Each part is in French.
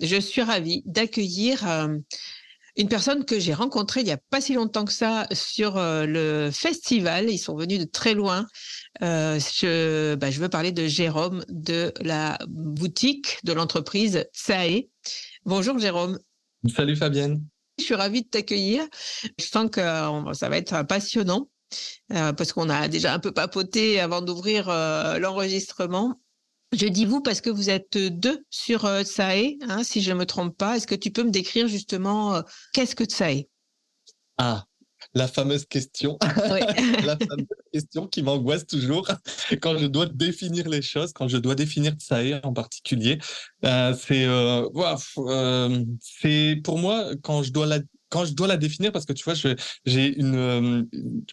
je suis ravie d'accueillir euh, une personne que j'ai rencontrée il n'y a pas si longtemps que ça sur euh, le festival. Ils sont venus de très loin. Euh, je, bah, je veux parler de Jérôme de la boutique de l'entreprise Sae. Bonjour Jérôme. Salut Fabienne. Je suis ravie de t'accueillir. Je sens que ça va être passionnant. parce qu'on a déjà un peu papoté avant d'ouvrir l'enregistrement. Je dis vous parce que vous êtes deux sur euh, Tsae, hein, si je ne me trompe pas. Est-ce que tu peux me décrire justement euh, qu'est-ce que Tsae Ah, la fameuse question. la fameuse question qui m'angoisse toujours quand je dois définir les choses, quand je dois définir Tsae en particulier. Euh, c'est, c'est pour moi, quand je dois la quand je dois la définir, parce que tu vois, j'ai une, euh,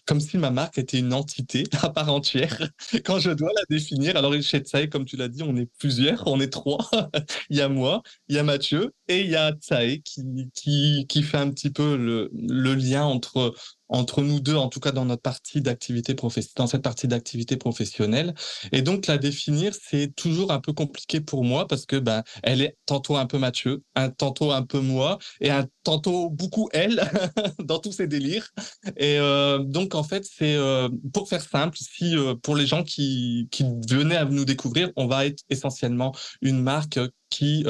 comme si ma marque était une entité à part entière. Quand je dois la définir, alors chez Tsae, comme tu l'as dit, on est plusieurs, on est trois. il y a moi, il y a Mathieu et il y a Tsae qui, qui, qui fait un petit peu le, le lien entre entre nous deux, en tout cas dans notre partie d'activité dans cette partie d'activité professionnelle. Et donc la définir, c'est toujours un peu compliqué pour moi parce que ben elle est tantôt un peu Mathieu, un tantôt un peu moi et un tantôt beaucoup elle dans tous ces délires. Et euh, donc en fait, c'est euh, pour faire simple, si euh, pour les gens qui qui venaient à nous découvrir, on va être essentiellement une marque qui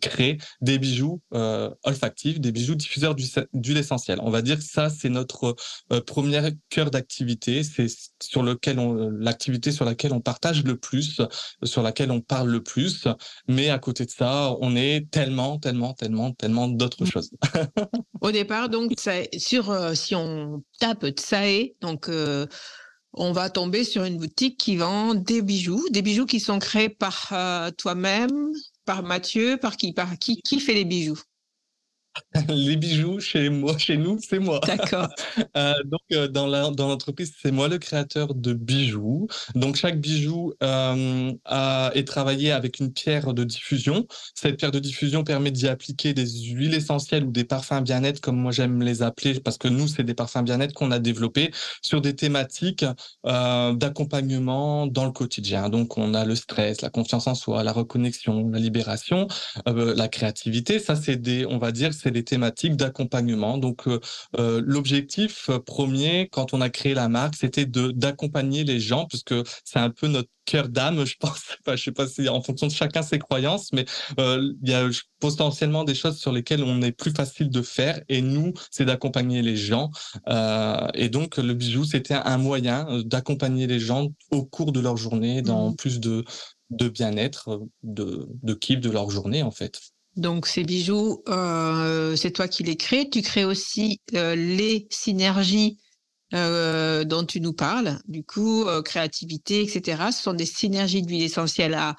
crée des bijoux euh, olfactifs, des bijoux diffuseurs d'huile essentielle. On va dire que ça, c'est notre euh, premier cœur d'activité. C'est sur lequel on, l'activité sur laquelle on partage le plus, sur laquelle on parle le plus. Mais à côté de ça, on est tellement, tellement, tellement, tellement d'autres mmh. choses. Au départ, donc, sur, euh, si on tape Tsae, donc, euh, on va tomber sur une boutique qui vend des bijoux, des bijoux qui sont créés par euh, toi-même, par Mathieu, par qui, par qui, qui fait les bijoux? les bijoux chez moi, chez nous, c'est moi. D'accord. euh, donc euh, dans la, dans l'entreprise, c'est moi le créateur de bijoux. Donc chaque bijou euh, a, est travaillé avec une pierre de diffusion. Cette pierre de diffusion permet d'y appliquer des huiles essentielles ou des parfums bien-être, comme moi j'aime les appeler, parce que nous c'est des parfums bien-être qu'on a développés sur des thématiques d'accompagnement dans le quotidien. Donc on a le stress, la confiance en soi, la reconnexion, la libération, la créativité. Ça c'est des, on va dire c'est des thématiques d'accompagnement. Donc, l'objectif premier, quand on a créé la marque, c'était de d'accompagner les gens, puisque c'est un peu notre cœur d'âme, je pense. Enfin, je sais pas si en fonction de chacun ses croyances, mais il y a potentiellement des choses sur lesquelles on est plus facile de faire. Et nous, c'est d'accompagner les gens. et donc, le bijou, c'était un moyen d'accompagner les gens au cours de leur journée dans mmh. plus de de bien-être, de, de kiff de leur journée en fait. Donc ces bijoux, euh, c'est toi qui les crées. Tu crées aussi euh, les synergies euh, dont tu nous parles. Du coup, créativité, etc. Ce sont des synergies d'huile essentielle à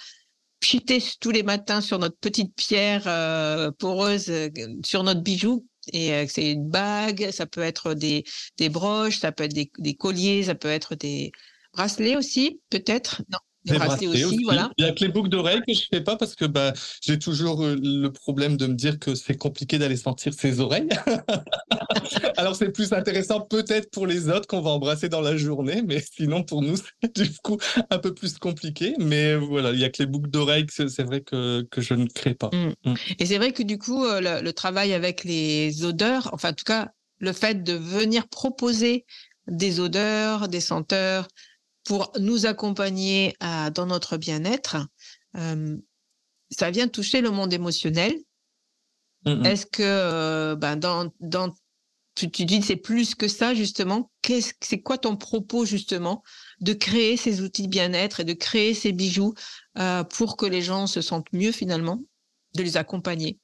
chuter tous les matins sur notre petite pierre poreuse, sur notre bijou. Et c'est une bague, ça peut être des, des broches, ça peut être des, colliers, ça peut être des bracelets aussi, peut-être. Aussi, Voilà. Il y a que les boucles d'oreilles que je fais pas parce que bah, j'ai toujours euh, le problème de me dire que c'est compliqué d'aller sentir ses oreilles. Alors c'est plus intéressant peut-être pour les autres qu'on va embrasser dans la journée, mais sinon pour nous c'est du coup un peu plus compliqué. Mais voilà, il y a que les boucles d'oreilles que c'est vrai que, que je ne crée pas. Mm. Mm. Et c'est vrai que du coup euh, le, le travail avec les odeurs, enfin en tout cas le fait de venir proposer des odeurs, des senteurs, pour nous accompagner dans notre bien-être, euh, ça vient toucher le monde émotionnel. Mmh Est-ce que euh, ben dans, dans tu, tu dis c'est plus que ça justement. Qu'est-ce c'est quoi ton propos justement de créer ces outils de bien-être et de créer ces bijoux euh, pour que les gens se sentent mieux finalement, de les accompagner?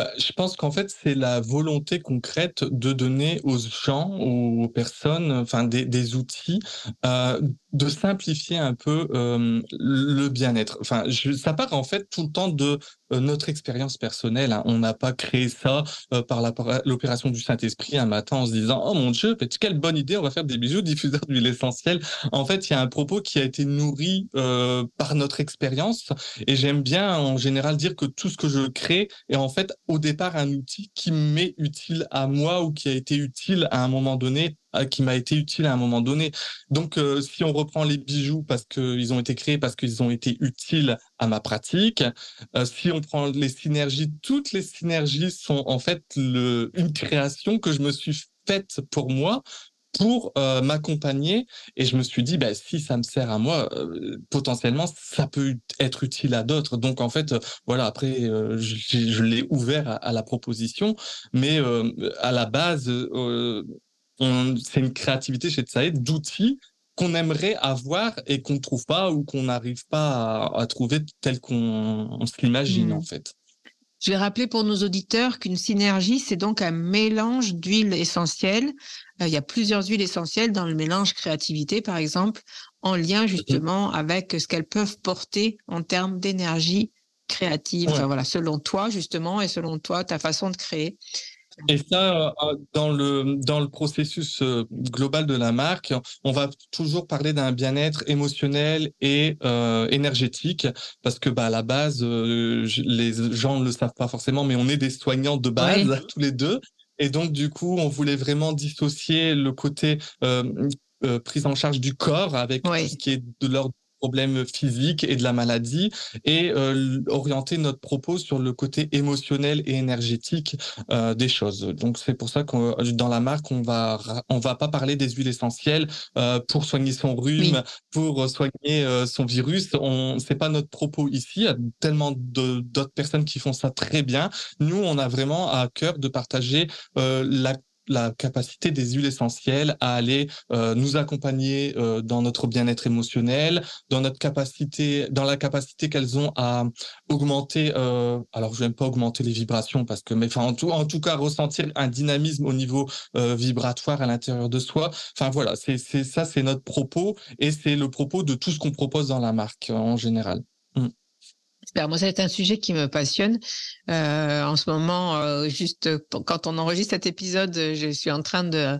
Bah, je pense qu'en fait, c'est la volonté concrète de donner aux gens, aux personnes, des outils, euh, de simplifier un peu euh, le bien-être. Enfin, je, ça part en fait tout le temps de euh, notre expérience personnelle. Hein. On n'a pas créé ça euh, par l'opération du Saint-Esprit un matin en se disant oh mon Dieu, quelle bonne idée, on va faire des bijoux diffuseurs d'huile essentielle. En fait, il y a un propos qui a été nourri euh, par notre expérience. Et j'aime bien en général dire que tout ce que je crée est en fait au départ un outil qui m'est utile à moi ou qui a été utile à un moment donné qui m'a été utile à un moment donné. Donc, euh, si on reprend les bijoux parce qu'ils ont été créés, parce qu'ils ont été utiles à ma pratique, euh, si on prend les synergies, toutes les synergies sont en fait une création que je me suis faite pour moi pour euh, m'accompagner. Et je me suis dit bah si ça me sert à moi potentiellement ça peut être utile à d'autres. Donc en fait voilà après je, l'ai ouvert à, la proposition. Mais à la base c'est une créativité chez Tsaïd d'outils qu'on aimerait avoir et qu'on ne trouve pas ou qu'on n'arrive pas à, trouver tel qu'on se l'imagine hmm. en fait. Je vais rappeler pour nos auditeurs qu'une synergie, c'est donc un mélange d'huiles essentielles. Euh, il y a plusieurs huiles essentielles dans le mélange créativité, par exemple, en lien justement avec ce qu'elles peuvent porter en termes d'énergie créative. voilà, selon toi justement et selon toi ta façon de créer. Et ça, euh, dans le, dans le processus euh, global de la marque, on va toujours parler d'un bien-être émotionnel et euh, énergétique, parce que bah, à la base, les gens ne le savent pas forcément, mais on est des soignants de base, tous les deux. Et donc, du coup, on voulait vraiment dissocier le côté prise en charge du corps avec tout ce qui est de l'ordre problèmes physiques et de la maladie et euh, orienter notre propos sur le côté émotionnel et énergétique euh, des choses. Donc c'est pour ça que dans la marque on va on va pas parler des huiles essentielles euh, pour soigner son rhume, pour soigner euh, son virus. On c'est pas notre propos ici. Il y a tellement d'autres personnes qui font ça très bien. Nous on a vraiment à cœur de partager euh, la la capacité des huiles essentielles à aller euh, nous accompagner euh, dans notre bien-être émotionnel, dans notre capacité, dans la capacité qu'elles ont à augmenter. Euh, alors, je n'aime pas augmenter les vibrations parce que, mais en tout, en tout cas, ressentir un dynamisme au niveau vibratoire à l'intérieur de soi. Enfin voilà, c'est ça, c'est notre propos et c'est le propos de tout ce qu'on propose dans la marque en général. Moi, c'est un sujet qui me passionne. Euh, en ce moment, euh, juste quand on enregistre cet épisode, je suis en train de,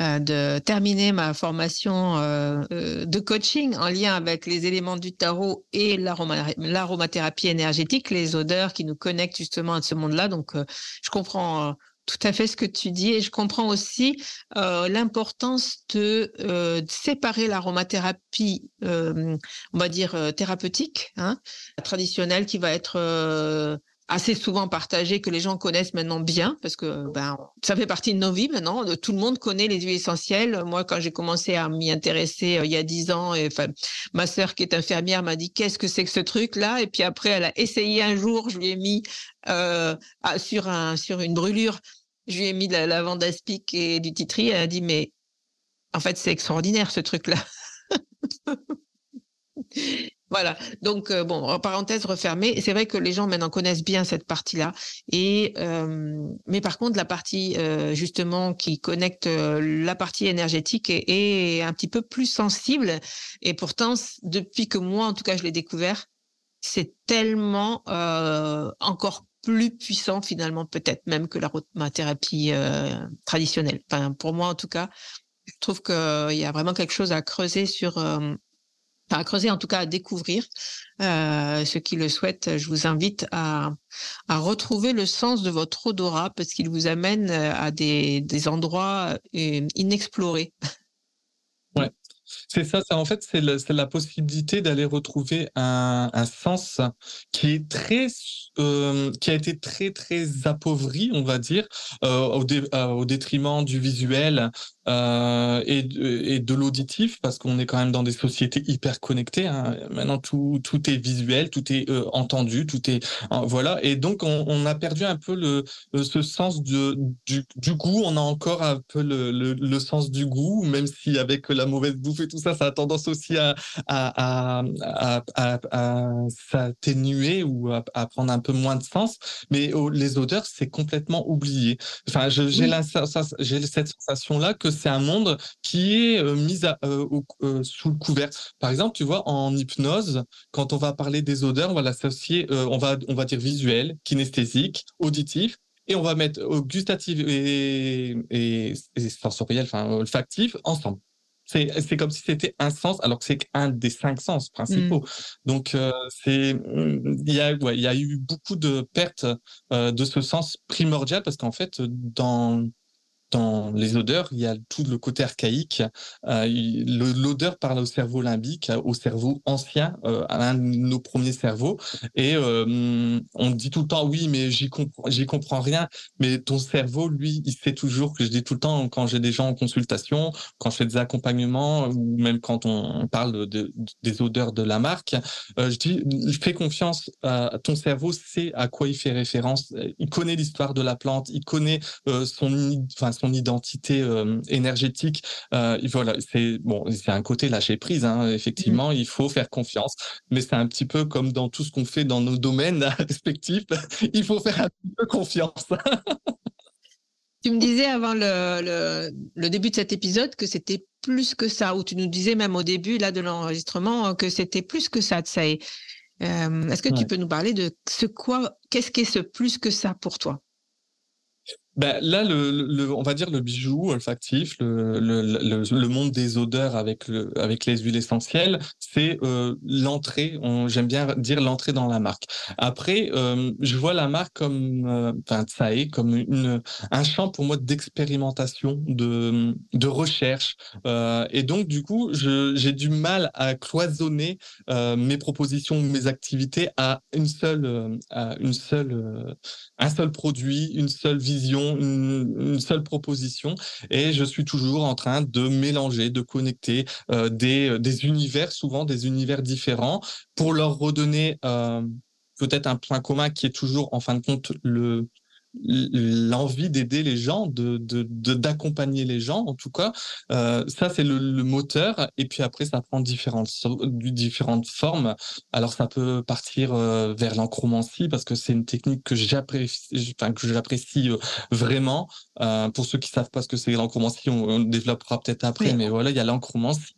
euh, de terminer ma formation euh, euh, de coaching en lien avec les éléments du tarot et l'aromathérapie énergétique, les odeurs qui nous connectent justement à ce monde-là. Donc, je comprends tout à fait ce que tu dis et je comprends aussi euh, l'importance de, euh, séparer l'aromathérapie, euh, on va dire thérapeutique, hein, traditionnelle qui va être assez souvent partagé, que les gens connaissent maintenant bien, parce que ben, ça fait partie de nos vies maintenant. Tout le monde connaît les huiles essentielles. Moi, quand j'ai commencé à m'y intéresser il y a dix ans, ma sœur qui est infirmière m'a dit qu'est-ce que c'est que ce truc-là? Et puis après, elle a essayé un jour, je lui ai mis sur une brûlure, je lui ai mis de la lavande aspic et du titri. Elle a dit mais en fait, c'est extraordinaire ce truc-là. Voilà. Donc euh, bon, parenthèse refermée. C'est vrai que les gens maintenant connaissent bien cette partie-là. Et euh, mais par contre, la partie euh, justement qui connecte la partie énergétique est, un petit peu plus sensible. Et pourtant, depuis que moi, en tout cas, je l'ai découvert, c'est tellement encore plus puissant finalement, peut-être même que la thérapie traditionnelle. Enfin, pour moi, en tout cas, je trouve qu'il y a vraiment quelque chose à creuser sur à creuser, en tout cas à découvrir. Euh, ceux qui le souhaitent, je vous invite à, à retrouver le sens de votre odorat parce qu'il vous amène euh, à des, des endroits euh, inexplorés. C'est ça, en fait, c'est la possibilité d'aller retrouver un, sens qui est très, euh, qui a été très, très appauvri, on va dire, euh, euh, au, détriment du visuel, euh, et, et, de l'auditif, parce qu'on est quand même dans des sociétés hyper connectées. Hein. Maintenant, tout, tout est visuel, tout est euh, entendu, tout est voilà. Et donc, on, on, a perdu un peu le, ce sens de, du, du, goût. On a encore un peu le, le, le, sens du goût, même si avec la mauvaise bouffe et tout ça, ça a tendance aussi à, à, à, à, à s'atténuer ou à, prendre un peu moins de sens. Mais les odeurs, c'est complètement oublié. Enfin, j'ai oui. cette sensation-là que c'est un monde qui est euh, mis à, euh, euh, sous le couvert. Par exemple, tu vois, en hypnose, quand on va parler des odeurs, on va l'associer, on va on va dire visuel, kinesthésique, auditif, et on va mettre gustatif et, et, et sensoriel, enfin olfactif ensemble. C'est comme si c'était un sens, alors que c'est un des cinq sens principaux. Mmh. Donc, euh, c'est il y a ouais, y a eu beaucoup de pertes euh, de ce sens primordial parce qu'en fait, dans dans les odeurs, il y a tout le côté archaïque. Euh, L'odeur parle au cerveau limbique, au cerveau ancien, euh, à un de nos premiers cerveaux. Et euh, on dit tout le temps, oui, mais j'y comprends, rien. Mais ton cerveau, lui, il sait toujours que je dis tout le temps quand j'ai des gens en consultation, quand je fais des accompagnements, ou même quand on parle de, des odeurs de la marque, euh, je dis, fais confiance ton cerveau, sait à quoi il fait référence. Il connaît l'histoire de la plante, il connaît son, enfin, son identité euh, énergétique. Euh, voilà, c'est bon, c'est un côté lâcher prise. Hein, effectivement, il faut faire confiance, mais c'est un petit peu comme dans tout ce qu'on fait dans nos domaines respectifs. il faut faire un peu confiance. Tu me disais avant le, le, le, début de cet épisode que c'était plus que ça, ou tu nous disais même au début là de l'enregistrement que c'était plus que ça ça. Euh, Est-ce que ouais. tu peux nous parler de ce quoi, qu'est-ce qu'est ce plus que ça pour toi? Ben, là, on va dire le bijou olfactif, le, monde des odeurs avec, le, avec les huiles essentielles, c'est euh, l'entrée, j'aime bien dire l'entrée dans la marque. Après, euh, je vois la marque comme, euh, ça est, comme un champ pour moi d'expérimentation, de, recherche. Et donc, du coup, j'ai du mal à cloisonner mes propositions, mes activités à une seule, à une seule, un seul produit, une seule vision une, seule proposition. Et je suis toujours en train de mélanger, de connecter euh, des, des univers, souvent des univers différents, pour leur redonner euh, peut-être un point commun qui est toujours en fin de compte le, l'envie d'aider les gens, de d'accompagner les gens, en tout cas. Euh, ça, c'est le, moteur. Et puis après, ça prend différentes, différentes formes. Alors, ça peut partir euh, vers l'encromancie parce que c'est une technique que que j'apprécie euh, vraiment. Euh, pour ceux qui savent pas ce que c'est l'encromancie, on, on, développera peut-être après. Oui. Mais voilà, il y a l'encromancie.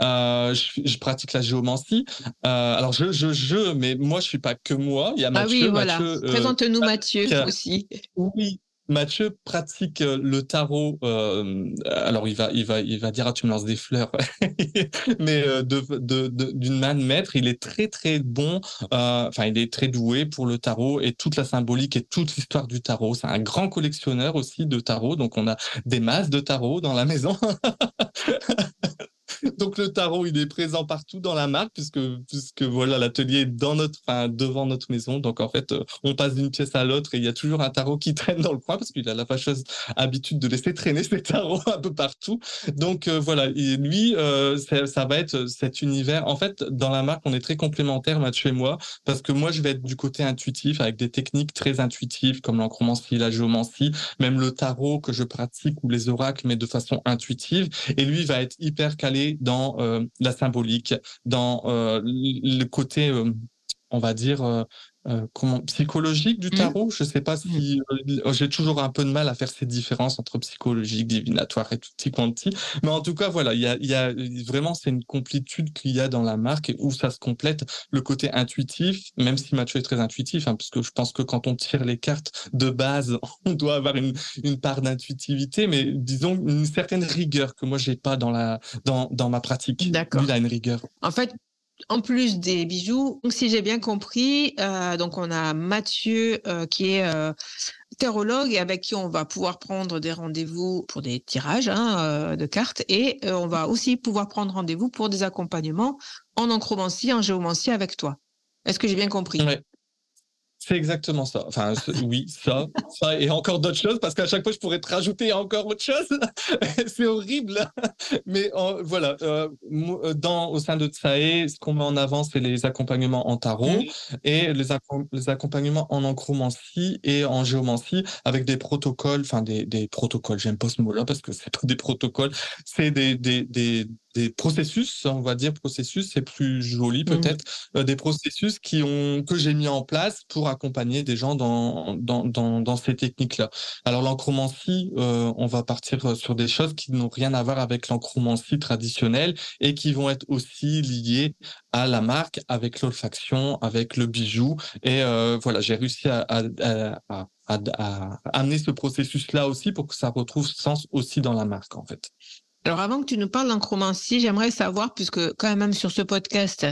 Euh, je, je, pratique la géomancie. alors, je, je, je, mais moi, je suis pas que moi. Il y a Mathieu. Ah oui, voilà. Présente-nous Mathieu aussi. Oui, Mathieu pratique euh, le tarot. Euh, alors il va, il va, il va dire ah tu me lances des fleurs, mais euh, d'une main de maître, il est très très bon. Enfin, il est très doué pour le tarot et toute la symbolique et toute l'histoire du tarot. C'est un grand collectionneur aussi de tarot, donc on a des masses de tarot dans la maison. Donc le tarot, il est présent partout dans la marque puisque puisque voilà l'atelier est dans notre, enfin devant notre maison. Donc en fait, euh, on passe d'une pièce à l'autre et il y a toujours un tarot qui traîne dans le coin parce qu'il a la fâcheuse habitude de laisser traîner ses tarots un peu partout. Donc euh, voilà, lui, euh, ça, va être cet univers. En fait, dans la marque, on est très complémentaires, Mathieu et moi, parce que moi, je vais être du côté intuitif avec des techniques très intuitives comme l'encromancie, la géomancie, même le tarot que je pratique ou les oracles, mais de façon intuitive. Et lui va être hyper calé dans euh, la symbolique, dans euh, le côté, euh, on va dire, euh, comment, psychologique du mmh. tarot. Je sais pas si mmh. j'ai toujours un peu de mal à faire ces différences entre psychologique, divinatoire et tout quanti. Mais en tout cas, voilà, il y a, y a vraiment c'est une complétude qu'il y a dans la marque et où ça se complète le côté intuitif, même si Mathieu est très intuitif, hein, parce que je pense que quand on tire les cartes de base, on doit avoir une, une part d'intuitivité, mais disons une certaine rigueur que moi j'ai pas dans la dans, dans ma pratique. D'accord. Il a une rigueur. En fait, en plus des bijoux, si j'ai bien compris, euh, donc on a Mathieu euh, qui est euh, et avec qui on va pouvoir prendre des rendez-vous pour des tirages hein, euh, de cartes et on va aussi pouvoir prendre rendez-vous pour des accompagnements en encromancie, en géomancie avec toi. Est-ce que j'ai bien compris? C'est exactement ça. Enfin, oui, ça, ça et encore d'autres choses, parce qu'à chaque fois, je pourrais te rajouter encore autre chose. c'est horrible. Mais voilà, euh, euh, dans, au sein de Tsae, ce qu'on met en avant, c'est les accompagnements en tarot et les, les, accompagnements en encromancie et en géomancie avec des protocoles, enfin des, des protocoles, j'aime pas ce mot-là parce que c'est pas des protocoles, c'est des, des, des, des processus, on va dire processus, c'est plus joli mmh. peut-être, euh, des processus qui ont que j'ai mis en place pour accompagner des gens dans dans, dans, dans ces techniques-là. Alors l'encromancie, euh, on va partir sur des choses qui n'ont rien à voir avec l'encromancie traditionnelle et qui vont être aussi liées à la marque, avec l'olfaction, avec le bijou. Et euh, voilà, j'ai réussi à, à, à, à amener ce processus-là aussi pour que ça retrouve sens aussi dans la marque en fait. Alors avant que tu nous parles d'encromancie, j'aimerais savoir, puisque quand même sur ce podcast,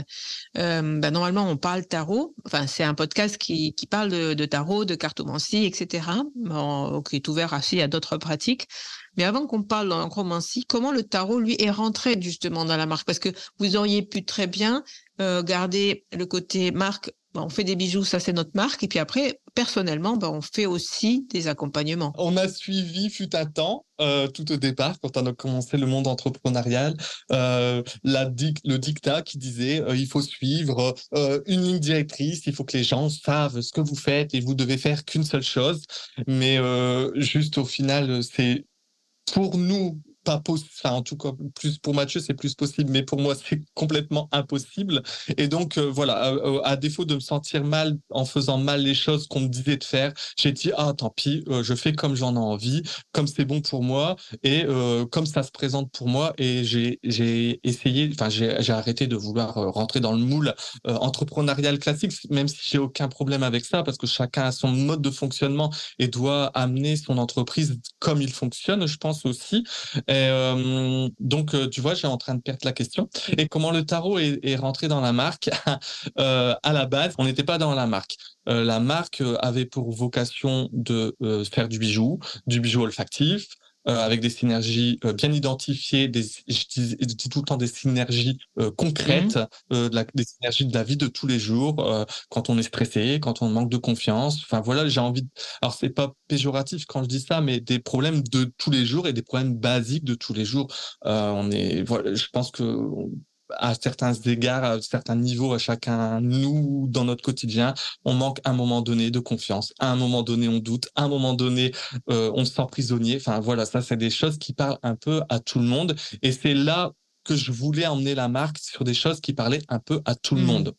euh, ben normalement on parle tarot, enfin c'est un podcast qui, qui parle de, de, tarot, de cartomancie, etc., bon, qui est ouvert aussi à d'autres pratiques. Mais avant qu'on parle d'encromancie, comment le tarot, lui, est rentré justement dans la marque? Parce que vous auriez pu très bien euh, garder le côté marque bah, on fait des bijoux, ça c'est notre marque. Et puis après, personnellement, bah, on fait aussi des accompagnements. On a suivi, fut un temps, euh, tout au départ, quand on a commencé le monde entrepreneurial, euh, le dictat qui disait euh, il faut suivre une ligne directrice, il faut que les gens savent ce que vous faites et vous devez faire qu'une seule chose. Mais juste au final, c'est pour nous pas possible. en tout cas, plus pour Mathieu, c'est plus possible, mais pour moi, c'est complètement impossible. Et donc, euh, voilà, euh, à, défaut de me sentir mal en faisant mal les choses qu'on me disait de faire, j'ai dit, ah, tant pis, euh, je fais comme j'en ai envie, comme c'est bon pour moi et comme ça se présente pour moi. Et j'ai, essayé, enfin, j'ai arrêté de vouloir rentrer dans le moule entrepreneurial classique, même si j'ai aucun problème avec ça, parce que chacun a son mode de fonctionnement et doit amener son entreprise comme il fonctionne, je pense aussi. Et, euh, donc, euh, tu vois, j'ai en train de perdre la question. Et comment le tarot est, rentré dans la marque? Euh, À la base, on n'était pas dans la marque. La marque avait pour vocation de faire du bijou, du bijou olfactif, avec des synergies euh, bien identifiées, des, je, dis, je, dis, tout le temps des synergies euh, concrètes, mmh. de la, des synergies de la vie de tous les jours, quand on est stressé, quand on manque de confiance. Enfin voilà, j'ai envie. De... Alors c'est pas péjoratif quand je dis ça, mais des problèmes de tous les jours et des problèmes basiques de tous les jours. on est, voilà, je pense que à certains égards, à certains niveaux, à chacun, nous, dans notre quotidien, on manque à un moment donné de confiance. À un moment donné, on doute. À un moment donné, euh, on se sent prisonnier. Enfin, voilà, ça, c'est des choses qui parlent un peu à tout le monde. Et c'est là que je voulais emmener la marque sur des choses qui parlaient un peu à tout le mmh. monde.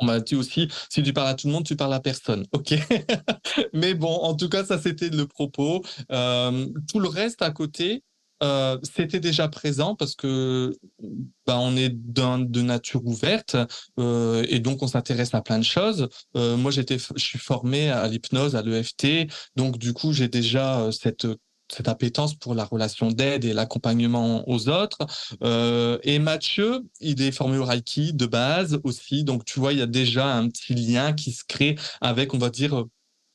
On m'a dit aussi, si tu parles à tout le monde, tu parles à personne. OK. Mais bon, en tout cas, ça, c'était le propos. Euh, tout le reste à côté, euh, c'était déjà présent parce que bah, on est de nature ouverte euh, et donc on s'intéresse à plein de choses. Euh, moi, j'étais, je suis formé à l'hypnose, à l'EFT, donc du coup, j'ai déjà euh, cette cette appétence pour la relation d'aide et l'accompagnement aux autres. Euh, et Mathieu, il est formé au Reiki de base aussi, donc tu vois, il y a déjà un petit lien qui se crée avec, on va dire,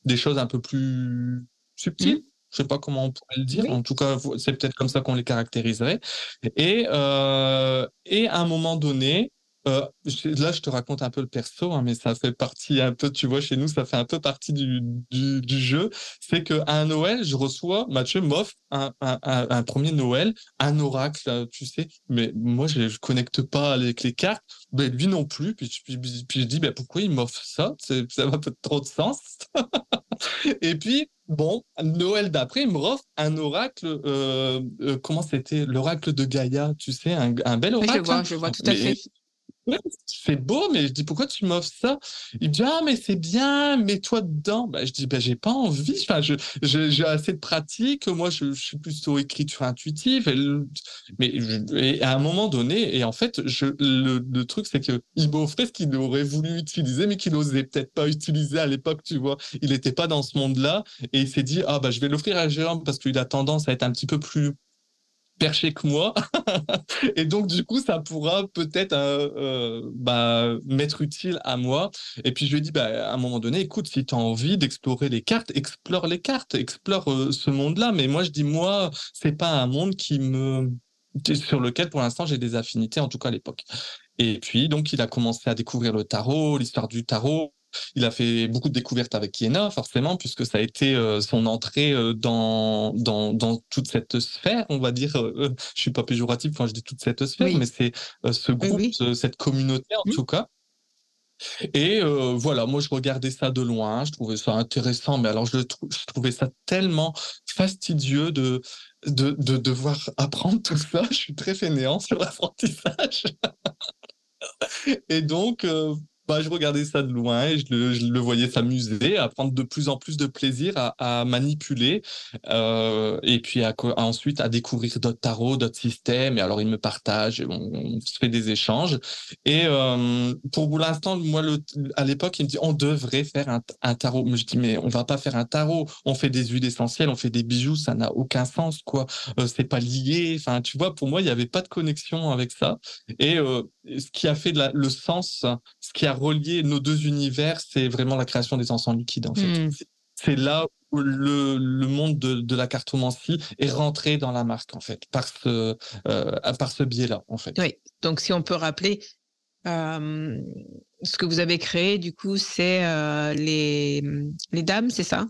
des choses un peu plus subtiles. Je sais pas comment on pourrait le dire. En tout cas, c'est peut-être comme ça qu'on les caractériserait. Et, euh, et à un moment donné, euh, là, je te raconte un peu le perso, hein, mais ça fait partie un peu, tu vois, chez nous, ça fait un peu partie du, du, du jeu. C'est qu'à un Noël, je reçois, Mathieu m'offre un, un, un, premier Noël, un oracle, tu sais, mais moi, je ne connecte pas avec les cartes, mais lui non plus. Puis, puis, puis je dis, ben, pourquoi il m'offre ça? Ça va pas trop de sens. Et puis, bon, Noël d'après, il me offre un oracle, euh, euh, comment c'était? L'oracle de Gaïa, tu sais, un, un bel oracle. je vois, je vois tout à fait c'est beau, mais je dis pourquoi tu m'offres ça? Il me dit ah mais c'est bien, mets-toi dedans. Bah, je dis bah j'ai pas envie. Enfin, je, j'ai assez de pratique. Moi, je, suis plutôt écriture intuitive. mais à un moment donné, et en fait, le, truc c'est que il m'offrait ce qu'il aurait voulu utiliser, mais qu'il n'osait peut-être pas utiliser à l'époque. Tu vois, il n'était pas dans ce monde-là, et il s'est dit ah bah je vais l'offrir à Jérôme parce qu'il a tendance à être un petit peu plus perché que moi. et donc, du coup, ça pourra peut-être euh, euh, bah, m'être utile à moi. Et puis, je lui ai dit, bah, à un moment donné, écoute, si tu as envie d'explorer les cartes, explore les cartes, explore euh, ce monde-là. Mais moi, je dis, moi, c'est pas un monde qui me sur lequel pour l'instant j'ai des affinités en tout cas à l'époque. Et puis donc il a commencé à découvrir le tarot, l'histoire du tarot, il a fait beaucoup de découvertes avec Iena, forcément, puisque ça a été euh, son entrée euh, dans, dans, dans, toute cette sphère, on va dire. Euh, je suis pas péjoratif quand je dis toute cette sphère, mais c'est ce groupe, cette communauté en tout cas. Et voilà, moi je regardais ça de loin, je trouvais ça intéressant, mais alors je, je trouvais ça tellement fastidieux de, de, de, devoir apprendre tout ça. Je suis très fainéant sur l'apprentissage. et donc, bah, je regardais ça de loin et je le, je le voyais s'amuser, à prendre de plus en plus de plaisir à, manipuler euh, et puis à, ensuite à découvrir d'autres tarots, d'autres systèmes. Et alors il me partage, on, on se fait des échanges. Et euh, pour l'instant, moi, le, à l'époque, il me dit on devrait faire un, un tarot. Mais je dis mais on va pas faire un tarot. On fait des huiles essentielles, on fait des bijoux, ça n'a aucun sens quoi. Euh, c'est pas lié. Enfin, tu vois, pour moi, il n'y avait pas de connexion avec ça. Et euh, ce qui a fait le sens, ce qui a relié nos deux univers, c'est vraiment la création des encens liquides, en fait. Hmm. C'est là où le, le monde de, de, la cartomancie est rentré dans la marque, en fait, par ce, euh, par ce biais-là, en fait. Oui, donc si on peut rappeler, euh, ce que vous avez créé, du coup, c'est euh, les, les dames, c'est ça?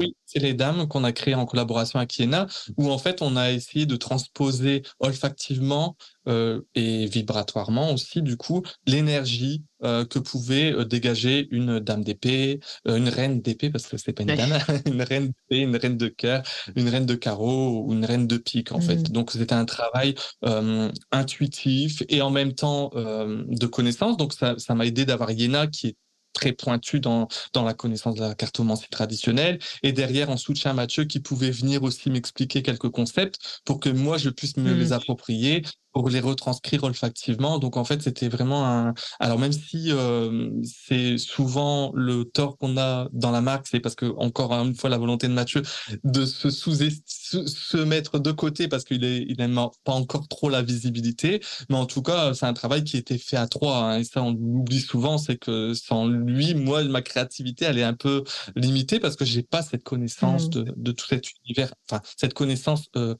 Oui, c'est les dames qu'on a créées en collaboration avec Iena, où en fait on a essayé de transposer olfactivement euh, et vibratoirement aussi, du coup, l'énergie euh, que pouvait euh, dégager une dame d'épée, euh, une reine d'épée, parce que c'est pas une dame, une reine d'épée, une reine de cœur, une reine de carreau ou une reine de pique, en fait. Mmh. Donc c'était un travail euh, intuitif et en même temps de connaissance. Donc ça m'a aidé d'avoir Iena qui est très pointu dans, dans la connaissance de la cartomancie traditionnelle. Et derrière, en soutien, Mathieu qui pouvait venir aussi m'expliquer quelques concepts pour que moi, je puisse me les mmh. approprier pour les retranscrire olfactivement. Donc en fait, c'était vraiment un. Alors même si euh, c'est souvent le tort qu'on a dans la marque, c'est parce que encore une fois la volonté de Mathieu de se sous se mettre de côté parce qu'il est il n'aime pas encore trop la visibilité. Mais en tout cas, c'est un travail qui était fait à trois. Hein, et ça, on l'oublie souvent, c'est que sans lui, moi, ma créativité, elle est un peu limitée parce que j'ai pas cette connaissance mmh. de, de tout cet univers. Enfin, cette connaissance. Euh,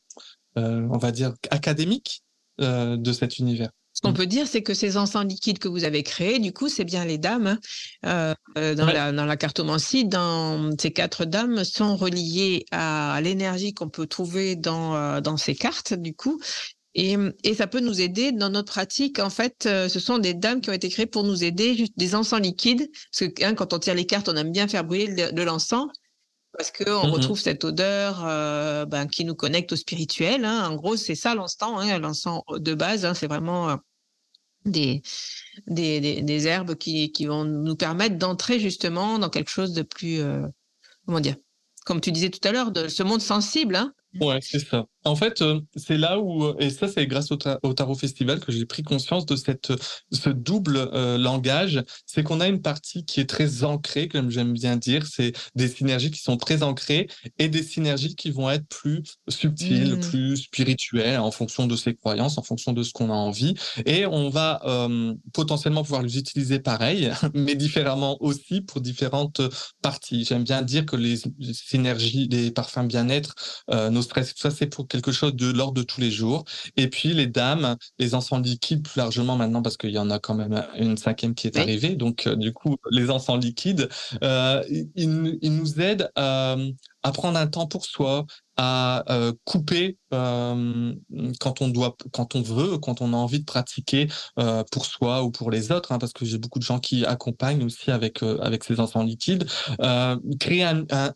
euh, on va dire académique euh, de cet univers. Ce qu'on mm. peut dire, c'est que ces encens liquides que vous avez créés, du coup, c'est bien les dames. Hein. Euh, euh, dans, ouais. la, dans la cartomancie, dans ces quatre dames sont reliées à l'énergie qu'on peut trouver dans, dans ces cartes, du coup. Et, et, ça peut nous aider dans notre pratique. En fait, euh, ce sont des dames qui ont été créées pour nous aider, juste des encens liquides. Parce que hein, quand on tire les cartes, on aime bien faire brûler de l'encens parce qu'on mmh retrouve cette odeur euh, ben, qui nous connecte au spirituel. Hein. En gros, c'est ça l'encens, hein, l'encens de base. Hein, c'est vraiment euh, des, des, des, des, herbes qui, qui vont nous permettre d'entrer justement dans quelque chose de plus, euh, comment dire, comme tu disais tout à l'heure, de ce monde sensible. Hein. Ouais, c'est ça. En fait, euh, c'est là où, euh, et ça, c'est grâce au, Tarot Festival que j'ai pris conscience de cette, ce double euh, langage. C'est qu'on a une partie qui est très ancrée, comme j'aime bien dire. C'est des synergies qui sont très ancrées et des synergies qui vont être plus subtiles, mmh. plus spirituelles en fonction de ses croyances, en fonction de ce qu'on a envie. Et on va potentiellement pouvoir les utiliser pareil, mais différemment aussi pour différentes parties. J'aime bien dire que les synergies, les parfums bien-être, nos stress, tout ça, c'est pour quelque chose de l'ordre de tous les jours. Et puis les dames, les encens liquides plus largement maintenant parce qu'il y en a quand même une cinquième qui est arrivée. Donc euh, du coup, les encens liquides, euh, ils, ils, nous aident à, à prendre un temps pour soi, à euh, couper euh, quand on doit, quand on veut, quand on a envie de pratiquer euh, pour soi ou pour les autres, hein, parce que j'ai beaucoup de gens qui accompagnent aussi avec avec ces enfants liquides, créer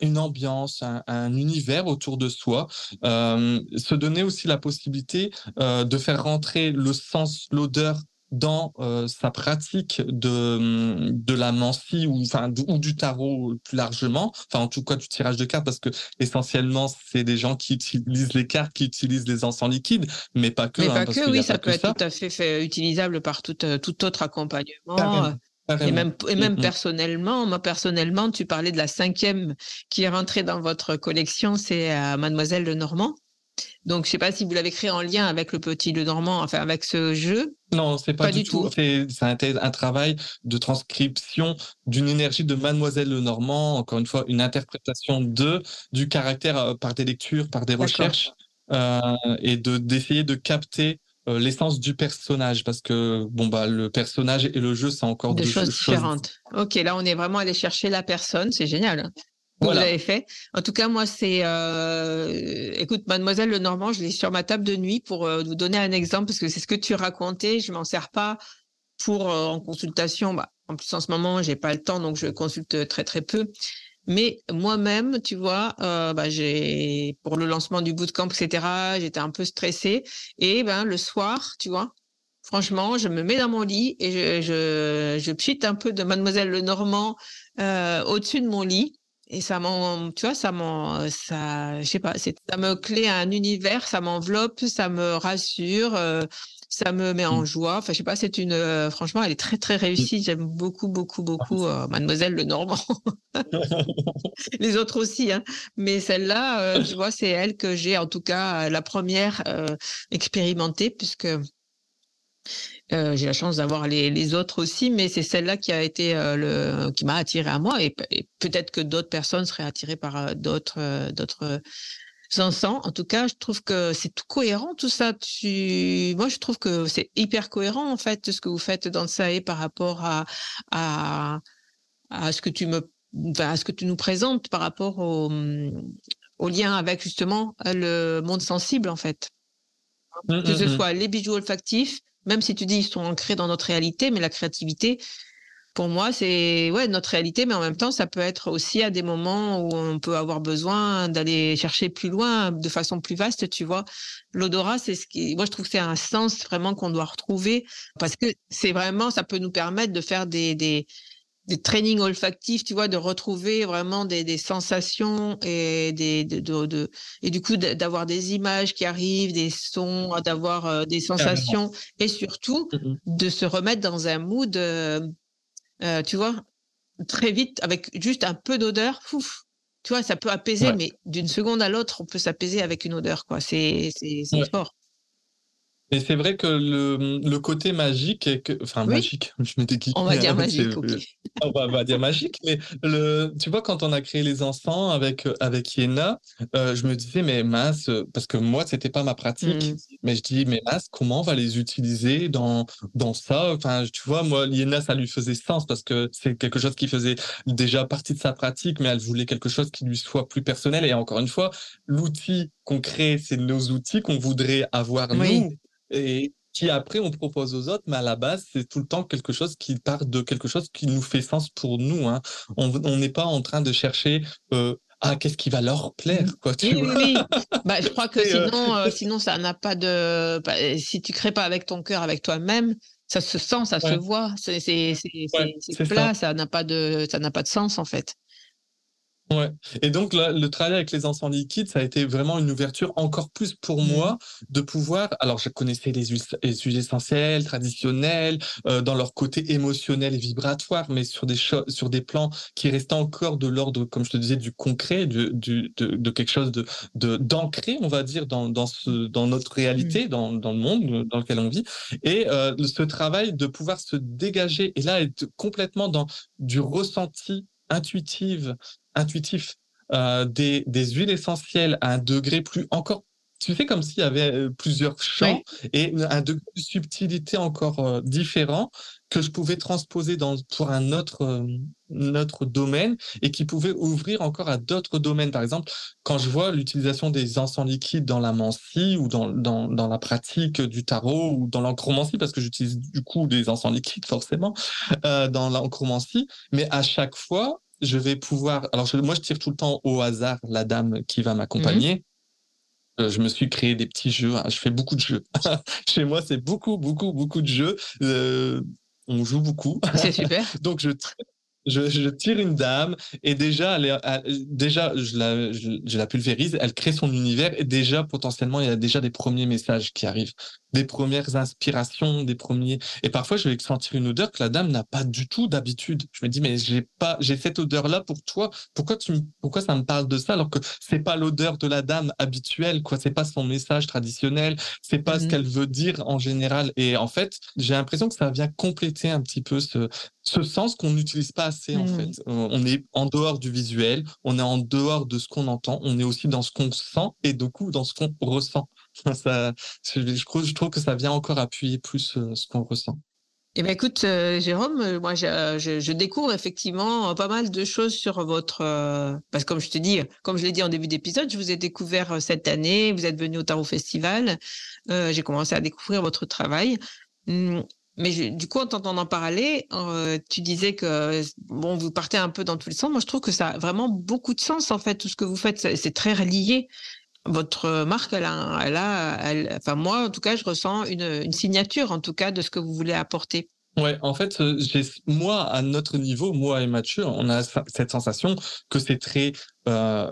une ambiance, un, un, univers autour de soi, se donner aussi la possibilité de faire rentrer le sens, l'odeur dans euh, sa pratique de, de la mancie ou, enfin, ou du tarot plus largement, enfin en tout cas du tirage de cartes, parce que essentiellement c'est des gens qui utilisent les cartes, qui utilisent les encens liquides, mais pas que. Mais hein, pas que, oui, ça peut être tout à fait, fait utilisable par tout, euh, tout autre accompagnement. Et même, et même personnellement, moi personnellement, tu parlais de la cinquième qui est rentrée dans votre collection, c'est euh, Mademoiselle Le Normand. Donc, je sais pas si vous l'avez créé en lien avec le petit Le Normand, enfin avec ce jeu. Non, c'est pas, pas, du, tout. C'est un, un, travail de transcription d'une énergie de Mademoiselle Le Normand. Encore une fois, une interprétation de du caractère euh, par des lectures, par des recherches, euh, et de d'essayer de capter euh, l'essence du personnage parce que bon bah le personnage et le jeu c'est encore deux, choses différentes. Ok, là on est vraiment allé chercher la personne, c'est génial. Hein vous l'avez fait. En tout cas, moi, c'est, euh, écoute, Mademoiselle Lenormand, je l'ai sur ma table de nuit pour euh, vous donner un exemple parce que c'est ce que tu racontais. Je m'en sers pas pour euh, en consultation. Bah, en plus, en ce moment, j'ai pas le temps, donc je consulte très très peu. Mais moi-même, tu vois, euh, bah, j'ai pour le lancement du bootcamp, etc. J'étais un peu stressée et ben le soir, tu vois, franchement, je me mets dans mon lit et je je, je pchite un peu de Mademoiselle Lenormand euh, au-dessus de mon lit et ça m'en, tu vois, ça m'en, ça, je sais pas, c'est, ça me clé à un univers, ça m'enveloppe, ça me rassure, euh, ça me met en mmh. joie. Enfin, je sais pas, c'est une, euh, franchement, elle est très très mmh. réussie. J'aime beaucoup beaucoup beaucoup euh, Mademoiselle Le Normand. Les autres aussi, hein. Mais celle-là, tu vois, c'est elle que j'ai en tout cas la première expérimentée puisque euh, j'ai la chance d'avoir les, les, autres aussi, mais c'est celle-là qui a été euh, le qui m'a attiré à moi et, peut-être que d'autres personnes seraient attirées par euh, d'autres d'autres encens. En tout cas, je trouve que c'est tout cohérent tout ça. Tu... Moi, je trouve que c'est hyper cohérent en fait ce que vous faites dans et par rapport à à, à ce que tu me à ce que tu nous présentes par rapport au, au lien avec justement le monde sensible en fait. Mmh, que ce mmh, mmh. soit les bijoux olfactifs, même si tu dis ils sont ancrés dans notre réalité, mais la créativité, pour moi, c'est ouais notre réalité, mais en même temps, ça peut être aussi à des moments où on peut avoir besoin d'aller chercher plus loin, de façon plus vaste, tu vois. L'odorat, c'est ce qui, moi, je trouve que c'est un sens vraiment qu'on doit retrouver parce que c'est vraiment, ça peut nous permettre de faire des, des, des trainings olfactifs, tu vois, de retrouver vraiment des, des sensations et des de, de, et du coup d'avoir des images qui arrivent, des sons, d'avoir euh, des sensations et surtout mmh de se remettre dans un mood, euh, euh, tu vois, très vite avec juste un peu d'odeur, tu vois, ça peut apaiser, mais d'une seconde à l'autre, on peut s'apaiser avec une odeur, quoi. C'est c'est fort. Et c'est vrai que le, le côté magique, est que, enfin magique, je m'étais qui On va dire magique, On va, va, dire magique, mais le, tu vois, quand on a créé les enfants avec, avec Yéna, euh, je me disais, mais mince, parce que moi, c'était pas ma pratique, mmh. mais je dis, mais mince, comment on va les utiliser dans, dans ça? Enfin, tu vois, moi, Yéna, ça lui faisait sens parce que c'est quelque chose qui faisait déjà partie de sa pratique, mais elle voulait quelque chose qui lui soit plus personnel. Et encore une fois, l'outil qu'on crée, c'est nos outils qu'on voudrait avoir nous et qui après on propose aux autres, mais à la base, c'est tout le temps quelque chose qui part de quelque chose qui nous fait sens pour nous. Hein. On n'est pas en train de chercher euh, ah qu'est-ce qui va leur plaire quoi. Tu oui, oui, bah, je crois que euh, sinon, euh, sinon ça n'a pas de. Bah, si tu crées pas avec ton cœur, avec toi-même, ça se sent, ça se voit. C'est plat, ça n'a pas de, ça n'a pas de sens en fait. Ouais. Et donc le travail avec les enfants liquides, ça a été vraiment une ouverture encore plus pour mmh. moi de pouvoir. Alors je connaissais les huiles, les essentielles traditionnelles euh, dans leur côté émotionnel et vibratoire, mais sur des sur des plans qui restaient encore de l'ordre, comme je te disais, du concret, du, du de, de, quelque chose de d'ancré, on va dire, dans dans ce dans notre réalité, mmh. dans dans le monde dans lequel on vit. Et euh, ce travail de pouvoir se dégager et là être complètement dans du ressenti intuitive intuitif euh, des, des, huiles essentielles à un degré plus encore tu fais comme s'il y avait euh, plusieurs champs et un degré de subtilité encore euh, différent que je pouvais transposer dans, pour un autre, euh, domaine et qui pouvait ouvrir encore à d'autres domaines. Par exemple, quand je vois l'utilisation des encens liquides dans la mancie ou dans, dans, dans la pratique du tarot ou dans l'encromancie, parce que j'utilise du coup des encens liquides forcément euh, dans l'encromancie, mais à chaque fois, je vais pouvoir. Alors, moi, je tire tout le temps au hasard la dame qui va m'accompagner. Mhm. Euh, je me suis créé des petits jeux. Hein. Je fais beaucoup de jeux. Chez moi, c'est beaucoup, beaucoup, beaucoup de jeux. Euh, on joue beaucoup. C'est super. Donc, je, je, tire une dame et déjà, déjà je la, je, la pulvérise, elle crée son univers et déjà, potentiellement, il y a déjà des premiers messages qui arrivent des premières inspirations, des premiers. Et parfois, je vais sentir une odeur que la dame n'a pas du tout d'habitude. Je me dis, mais j'ai pas, j'ai cette odeur-là pour toi. Pourquoi tu, pourquoi ça me parle de ça alors que c'est pas l'odeur de la dame habituelle, quoi? C'est pas son message traditionnel. C'est pas ce mmh qu'elle veut dire en général. Et en fait, j'ai l'impression que ça vient compléter un petit peu ce, ce sens qu'on n'utilise pas assez, en mmh. fait. On est en dehors du visuel, on est en dehors de ce qu'on entend, on est aussi dans ce qu'on sent et du coup dans ce qu'on ressent. Ça, je, trouve, que ça vient encore appuyer plus euh, ce qu'on ressent. Eh bien, écoute, euh, Jérôme, euh, moi, je, découvre effectivement pas mal de choses sur votre. parce que, comme je te dis, comme je l'ai dit en début d'épisode, je vous ai découvert cette année. Vous êtes venu au Tarot Festival. J'ai commencé à découvrir votre travail. Mais du coup, en t'entendant parler, tu disais que bon, vous partez un peu dans tous les sens. Moi, je trouve que ça a vraiment beaucoup de sens en fait. Tout ce que vous faites, c'est très relié votre marque, elle a, elle a enfin moi en tout cas, je ressens une, une, signature en tout cas de ce que vous voulez apporter. Ouais, en fait, euh, moi à notre niveau, moi et Mathieu, on a cette sensation que c'est très euh,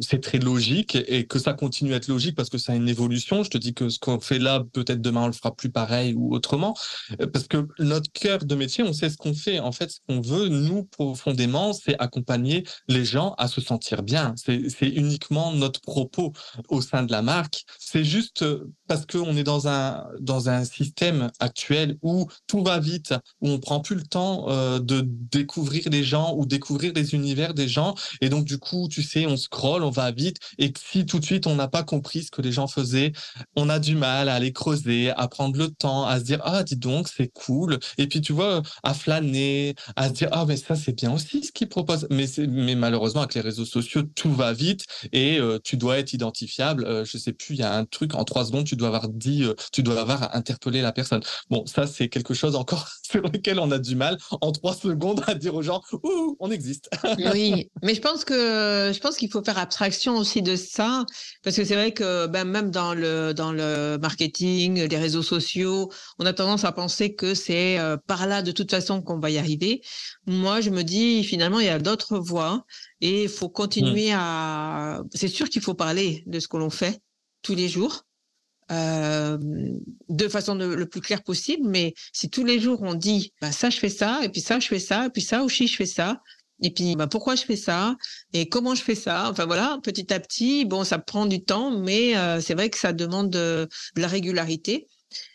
c'est très logique et que ça continue à être logique parce que ça a une évolution. Je te dis que ce qu'on fait là, peut-être demain on le fera plus pareil ou autrement, euh, parce que notre cœur de métier, on sait ce qu'on fait. En fait, ce qu'on veut, nous profondément, c'est accompagner les gens à se sentir bien. C'est uniquement notre propos au sein de la marque. C'est juste euh, parce qu'on est dans un dans un système actuel où tout va vite, où on prend plus le temps de découvrir les gens ou découvrir les univers des gens, et donc du coup tu sais, on scrolle, on va vite, et si tout de suite on n'a pas compris ce que les gens faisaient, on a du mal à aller creuser, à prendre le temps, à se dire ah dis donc c'est cool, et puis tu vois à flâner, à se dire ah mais ça c'est bien aussi ce qu'ils proposent, mais mais malheureusement avec les réseaux sociaux tout va vite et euh, tu dois être identifiable. Euh, je sais plus, il y a un truc en trois secondes tu dois avoir dit, euh, tu dois avoir interpellé la personne. Bon ça c'est quelque chose encore sur lequel on a du mal en trois secondes à dire aux gens ouh on existe. oui, mais je pense que euh, je pense qu'il faut faire abstraction aussi de ça, parce que c'est vrai que ben, même dans le, dans le marketing, les réseaux sociaux, on a tendance à penser que c'est euh, par là de toute façon qu'on va y arriver. Moi, je me dis finalement, il y a d'autres voies et il faut continuer mmh. à... C'est sûr qu'il faut parler de ce que l'on fait tous les jours. Euh, de façon le plus claire possible, mais si tous les jours on dit bah, ça je fais ça, et puis ça je fais ça, et puis ça aussi je fais ça, et puis, bah, pourquoi je fais ça et comment je fais ça? Enfin voilà, petit à petit, bon, ça prend du temps, mais euh, c'est vrai que ça demande de, la régularité.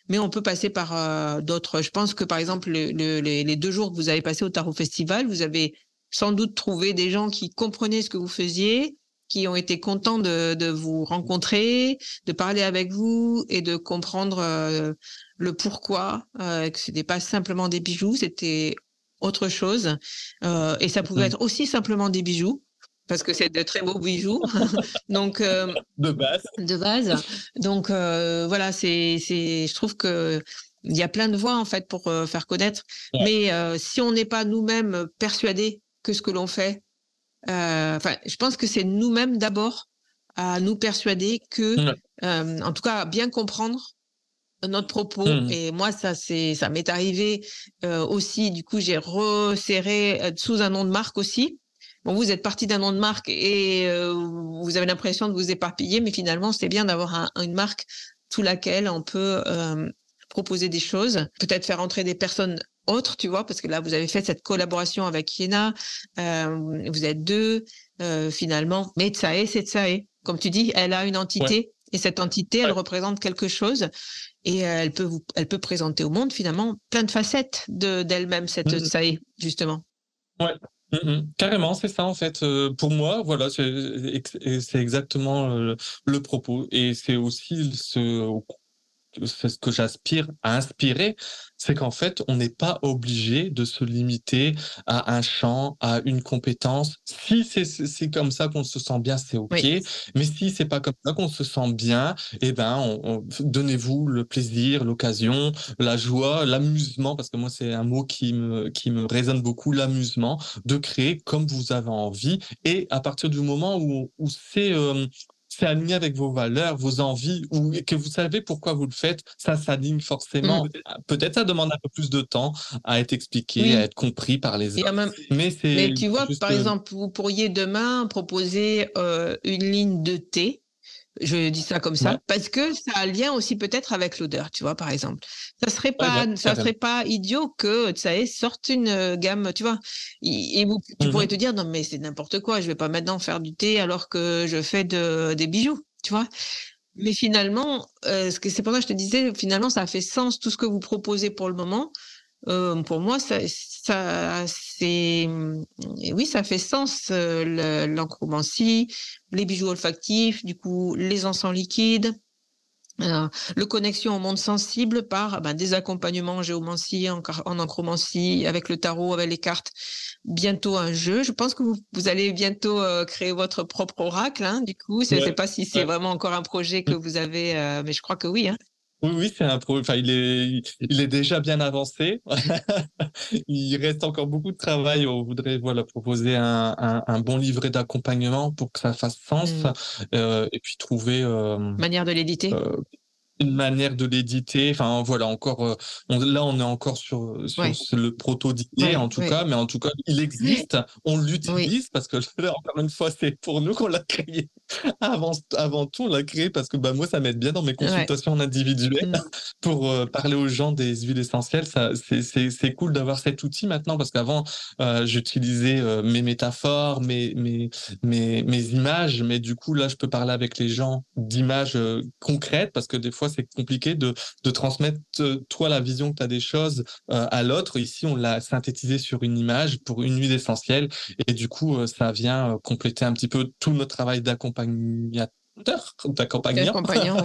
Mais on peut passer par euh, d'autres. Je pense que par exemple, les, deux jours que vous avez passé au Tarot Festival, vous avez sans doute trouvé des gens qui comprenaient ce que vous faisiez, qui ont été contents de, vous rencontrer, de parler avec vous et de comprendre euh, le pourquoi, que ce n'était pas simplement des bijoux, c'était autre chose. Euh, et ça pouvait mmh. être aussi simplement des bijoux, parce que c'est de très beaux bijoux. Donc euh, de base. De base. Donc euh, voilà, c'est c'est je trouve que il y a plein de voies en fait pour faire connaître. Mais si on n'est pas nous-mêmes persuadés que ce que l'on fait, enfin, je pense que c'est nous-mêmes d'abord à nous persuader que, en tout cas, bien comprendre notre propos. Mmh. Et moi, ça, c'est, ça m'est arrivé euh, aussi. Du coup, j'ai resserré euh, sous un nom de marque aussi. bon, vous êtes parti d'un nom de marque et vous avez l'impression de vous éparpiller, mais finalement, c'est bien d'avoir une marque sous laquelle on peut proposer des choses, peut-être faire entrer des personnes autres, tu vois, parce que là, vous avez fait cette collaboration avec Iena, vous êtes deux, finalement, mais Tsae, c'est Tsae. Comme tu dis, elle a une entité et cette entité, elle représente quelque chose et elle peut vous, elle peut présenter au monde finalement plein de facettes de d'elle-même cette mmh Tsae, justement. Ouais. Mmh Carrément, c'est ça en fait. pour moi, voilà, c'est exactement le propos. Et c'est aussi ce ce que j'aspire à inspirer, c'est qu'en fait, on n'est pas obligé de se limiter à un champ, à une compétence. Si c'est comme ça qu'on se sent bien, c'est ok. Mais si c'est pas comme ça qu'on se sent bien, eh ben, donnez-vous le plaisir, l'occasion, la joie, l'amusement, parce que moi c'est un mot qui me qui me résonne beaucoup, l'amusement, de créer comme vous avez envie. Et à partir du moment où, où c'est euh, c'est aligné avec vos valeurs, vos envies, ou que vous savez pourquoi vous le faites, ça s'aligne forcément. Mm. Peut-être ça demande un peu plus de temps à être expliqué, à être compris par les autres. Mais, mais tu vois, par exemple, vous pourriez demain proposer euh, une ligne de thé je dis ça comme ça parce que ça a lien aussi peut-être avec l'odeur, tu vois, par exemple. Ça serait pas, ça serait pas idiot que ça sorte une euh, gamme, tu vois. Et, tu mmh pourrais te dire non mais c'est n'importe quoi, je vais pas maintenant faire du thé alors que je fais de, des bijoux, tu vois. Mais finalement, euh, c'est pour ça que je te disais, finalement, ça a fait sens tout ce que vous proposez pour le moment. Euh, pour moi, ça, ça c'est, oui, ça fait sens euh, l'encromancie, les bijoux olfactifs, du coup, les encens liquides. Euh, le connexion au monde sensible par ben, des accompagnements en géomancie, en, en encromancie, avec le tarot, avec les cartes. Bientôt un jeu. Je pense que vous, vous allez bientôt créer votre propre oracle. Hein, du coup, je ne sais pas si c'est vraiment encore un projet que vous avez, mais je crois que oui. Hein. Oui, oui, c'est un pro. Enfin, il est, il est déjà bien avancé. il reste encore beaucoup de travail. On voudrait, voilà, proposer un, un, un bon livret d'accompagnement pour que ça fasse sens, mmh. euh, et puis trouver. Euh, Manière de l'éditer. Euh, une manière de l'éditer. Enfin, voilà, encore, euh, là, on est encore sur, sur le proto d'idée, en tout cas, mais en tout cas, il existe, on l'utilise parce que là, encore une fois, c'est pour nous qu'on l'a créé. Avant, avant tout, on l'a créé parce que bah, moi, ça m'aide bien dans mes consultations individuelles mmh. pour euh, parler aux gens des huiles essentielles. C'est cool d'avoir cet outil maintenant parce qu'avant, euh, j'utilisais mes métaphores, mes, mes, mes, mes images, mais du coup, là, je peux parler avec les gens d'images concrètes parce que des fois, c'est compliqué de, de transmettre, euh, toi, la vision que tu as des choses euh, à l'autre. Ici, on l'a synthétisé sur une image pour une huile essentielle. Et du coup, euh, ça vient compléter un petit peu tout notre travail d'accompagnateur, d'accompagnant.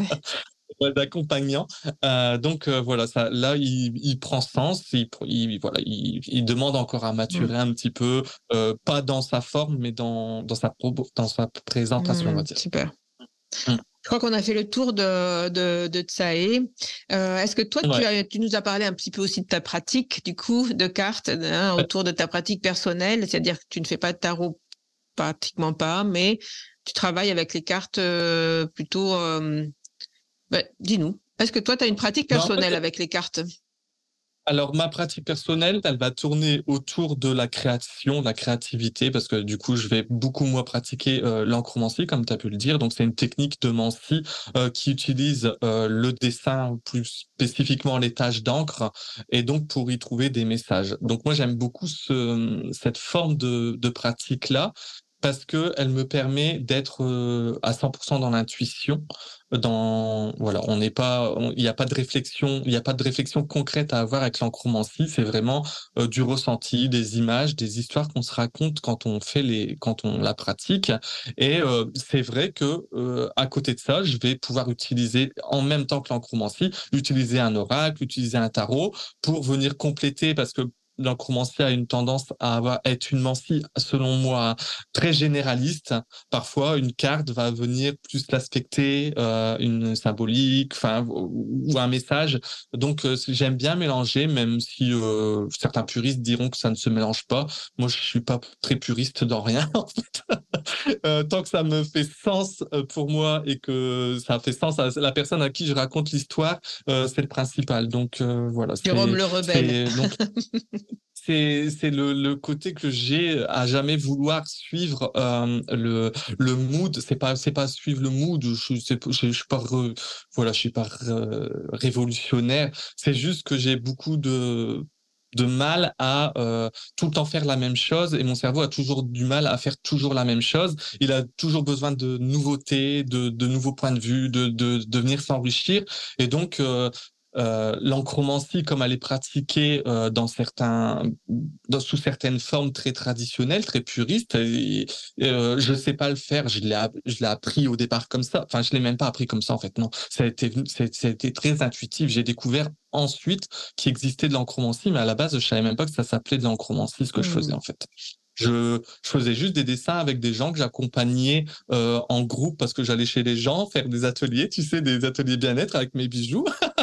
d'accompagnant. donc voilà, ça, là, il, prend sens. Il, voilà, il, demande encore à maturer mmh. un petit peu, pas dans sa forme, mais dans, dans, sa, dans sa présentation, on va mmh, dire. Super. Mmh. Je crois qu'on a fait le tour de, de, de Tsae. Euh, Est-ce que toi, tu, as, tu, nous as parlé un petit peu aussi de ta pratique, du coup, de cartes, hein, autour de ta pratique personnelle, c'est-à-dire que tu ne fais pas de tarot, pratiquement pas, mais tu travailles avec les cartes euh, plutôt... Euh, ben, Dis-nous, est-ce que toi, tu as une pratique personnelle avec les cartes? Alors, ma pratique personnelle, elle va tourner autour de la création, la créativité, parce que du coup, je vais beaucoup moins pratiquer euh, l'encromancie, comme tu as pu le dire. Donc, c'est une technique de mancie euh, qui utilise euh, le dessin, plus spécifiquement les taches d'encre, et donc pour y trouver des messages. Donc, moi, j'aime beaucoup ce, cette forme de, de pratique-là, parce que elle me permet d'être euh, à 100% dans l'intuition. Dans voilà, on n'est pas, il n'y a pas de réflexion, il n'y a pas de réflexion concrète à avoir avec l'encromancie. C'est vraiment euh, du ressenti, des images, des histoires qu'on se raconte quand on fait les, quand on la pratique. Et euh, c'est vrai que à côté de ça, je vais pouvoir utiliser en même temps que l'encromancie, utiliser un oracle, utiliser un tarot pour venir compléter parce que l'encromancie a une tendance à avoir, être une mancie, selon moi, très généraliste. Parfois, une carte va venir plus l'aspecter, euh, une symbolique, enfin, ou un message. Donc, euh, j'aime bien mélanger, même si euh, certains puristes diront que ça ne se mélange pas. Moi, je suis pas très puriste dans rien. En fait. tant que ça me fait sens pour moi et que ça fait sens à la personne à qui je raconte l'histoire, c'est le principal. Donc, voilà. Jérôme le rebelle. c'est le, le côté que j'ai à jamais vouloir suivre euh, le le mood. C'est pas c'est pas suivre le mood. Je je, suis pas voilà, je suis pas révolutionnaire. C'est juste que j'ai beaucoup de de mal à euh, tout le temps faire la même chose et mon cerveau a toujours du mal à faire toujours la même chose. Il a toujours besoin de nouveautés, de, de nouveaux points de vue, de, de, de venir s'enrichir. Et donc, euh, euh, l'encromancie, comme elle est pratiquée euh, dans certains, dans, sous certaines formes très traditionnelles, très puristes, et, euh, je sais pas le faire. Je l'ai, je l'ai appris au départ comme ça. Enfin, je l'ai même pas appris comme ça en fait. Non, ça a été, ça a été très intuitif. J'ai découvert ensuite qu'il existait de l'encromancie, mais à la base, je savais même pas que ça s'appelait de l'encromancie, ce que je faisais mmh. en fait. Je, je, faisais juste des dessins avec des gens que j'accompagnais euh, en groupe parce que j'allais chez les gens faire des ateliers, tu sais, des ateliers bien-être avec mes bijoux.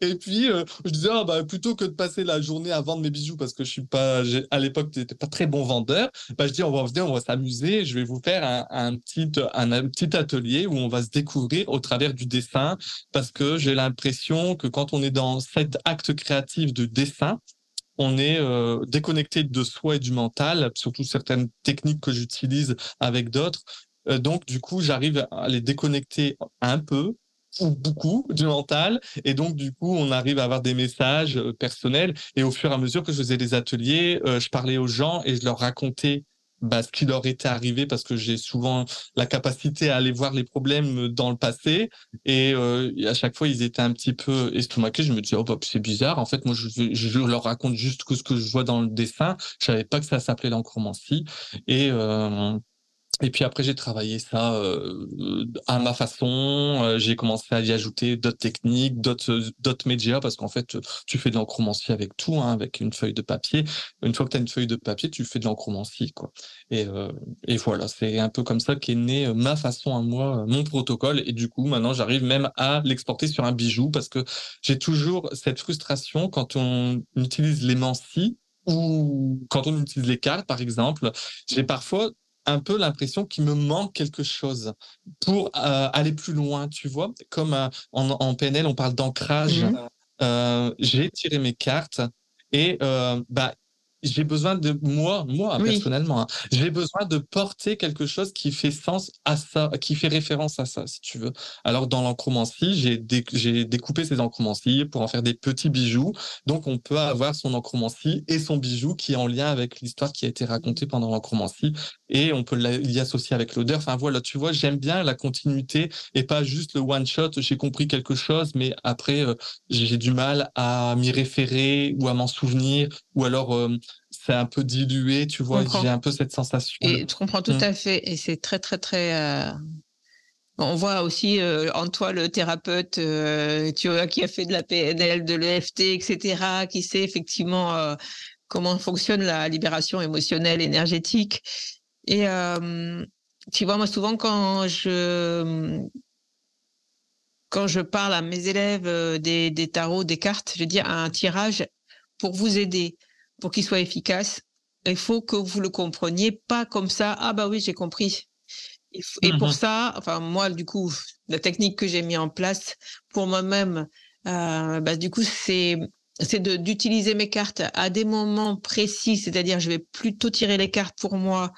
et puis euh, je disais oh, bah plutôt que de passer la journée à vendre mes bijoux parce que je suis pas à l'époque j'étais pas très bon vendeur, bah je dis on va venir, on va s'amuser, je vais vous faire un, petit un, petit atelier où on va se découvrir au travers du dessin parce que j'ai l'impression que quand on est dans cet acte créatif de dessin, on est euh, déconnecté de soi et du mental, surtout certaines techniques que j'utilise avec d'autres. Euh, donc, du coup, j'arrive à les déconnecter un peu ou beaucoup du mental. Et donc, du coup, on arrive à avoir des messages euh, personnels. Et au fur et à mesure que je faisais des ateliers, je parlais aux gens et je leur racontais bah, ce qui leur était arrivé parce que j'ai souvent la capacité à aller voir les problèmes dans le passé. Et euh, à chaque fois ils étaient un petit peu estomaqués. Je me disais oh bah, c'est bizarre. En fait moi je, je, leur raconte juste ce que je vois dans le dessin. Je savais pas que ça s'appelait l'encromancie. Euh, et puis après, j'ai travaillé ça euh, à ma façon. Euh, j'ai commencé à y ajouter d'autres techniques, d'autres d'autres médias, parce qu'en fait, tu fais de l'encromancie avec tout, hein, avec une feuille de papier. Une fois que tu as une feuille de papier, tu fais de l'encromancie, quoi. Et, euh, et voilà, c'est un peu comme ça qu'est né ma façon à moi, mon protocole. Et du coup, maintenant, j'arrive même à l'exporter sur un bijou, parce que j'ai toujours cette frustration quand on utilise l'émancie ou quand on utilise les cartes, par exemple. J'ai parfois un peu l'impression qu'il me manque quelque chose pour euh, aller plus loin, tu vois? Comme euh, en, en, PNL, on parle d'ancrage. Mmh euh, j'ai tiré mes cartes et bah, j'ai besoin de moi, moi personnellement, hein, j'ai besoin de porter quelque chose qui fait sens à ça, qui fait référence à ça, si tu veux. Alors dans l'encromancie, j'ai j'ai découpé ces encromancies pour en faire des petits bijoux. Donc on peut avoir son encromancie et son bijou qui est en lien avec l'histoire qui a été racontée pendant l'encromancie et on peut l'y associer avec l'odeur. Enfin voilà, tu vois, j'aime bien la continuité et pas juste le one shot. J'ai compris quelque chose, mais après euh, j'ai du mal à m'y référer ou à m'en souvenir ou alors euh, c'est un peu dilué, tu vois, j'ai un peu cette sensation. Et tu comprends tout mmh. à fait, et c'est très, très, très. Euh... On voit aussi euh, en toi le thérapeute, euh, tu vois, qui a fait de la PNL, de l'EFT, etc., qui sait effectivement euh, comment fonctionne la libération émotionnelle, énergétique. Et tu vois, moi, souvent, quand je quand je parle à mes élèves des, des tarots, des cartes, je dis un tirage pour vous aider pour qu'il soit efficace, il faut que vous le compreniez pas comme ça. Ah bah oui, j'ai compris. Et pour mmh ça, enfin moi du coup, la technique que j'ai mis en place pour moi-même, euh, bah, du coup c'est c'est d'utiliser mes cartes à des moments précis, c'est-à-dire je vais plutôt tirer les cartes pour moi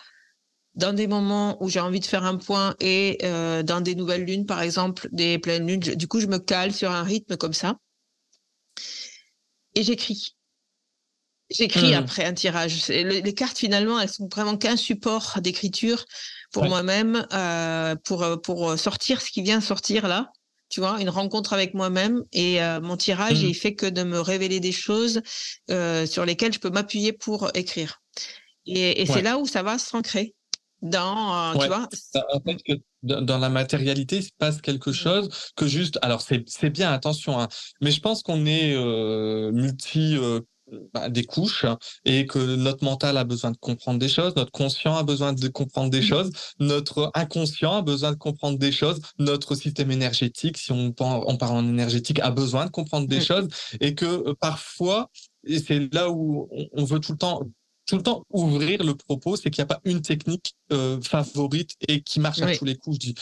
dans des moments où j'ai envie de faire un point et euh, dans des nouvelles lunes, par exemple, des pleines lunes. Du coup, je me cale sur un rythme comme ça et j'écris. J'écris mmh. après un tirage. les cartes, finalement, elles sont vraiment qu'un support d'écriture pour moi-même, euh, pour, euh, pour sortir ce qui vient sortir là. Tu vois, une rencontre avec moi-même et euh, mon tirage, mmh. il fait que de me révéler des choses euh, sur lesquelles je peux m'appuyer pour écrire. Et, et c'est là où ça va s'ancrer dans, tu vois. En fait, dans la matérialité, il se passe quelque mmh. chose que juste. Alors, c'est bien, attention, hein, mais je pense qu'on est multi bah, des couches et que notre mental a besoin de comprendre des choses, notre conscient a besoin de comprendre des mmh. choses, notre inconscient a besoin de comprendre des choses, notre système énergétique, si on, on parle en énergétique, a besoin de comprendre des mmh. choses et que euh, parfois, et c'est là où on, veut tout le temps tout le temps ouvrir le propos, c'est qu'il n'y a pas une technique euh, favorite et qui marche à tous les coups. Je dis,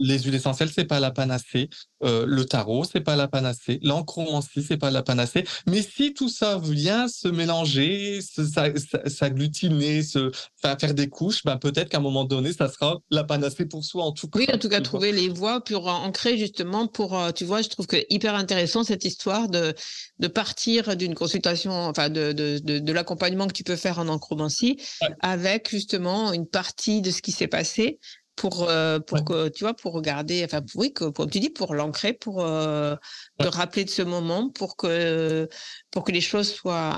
les huiles essentielles, c'est pas la panacée. Euh, le tarot, c'est pas la panacée. L'encromancie, c'est pas la panacée. Mais si tout ça vient se mélanger, s'agglutiner, se, faire des couches, ben peut-être qu'à un moment donné, ça sera la panacée pour soi en tout cas. Oui, en tout cas, trouver les voies pour ancrer justement pour, euh, tu vois, je trouve que hyper intéressant cette histoire de, de partir d'une consultation, enfin de, de, de, l'accompagnement que tu peux faire en encromancie avec justement une partie de ce qui s'est passé pour euh, pour que tu vois pour regarder enfin oui que, comme tu dis pour l'ancrer pour euh, te rappeler de ce moment pour que pour que les choses soient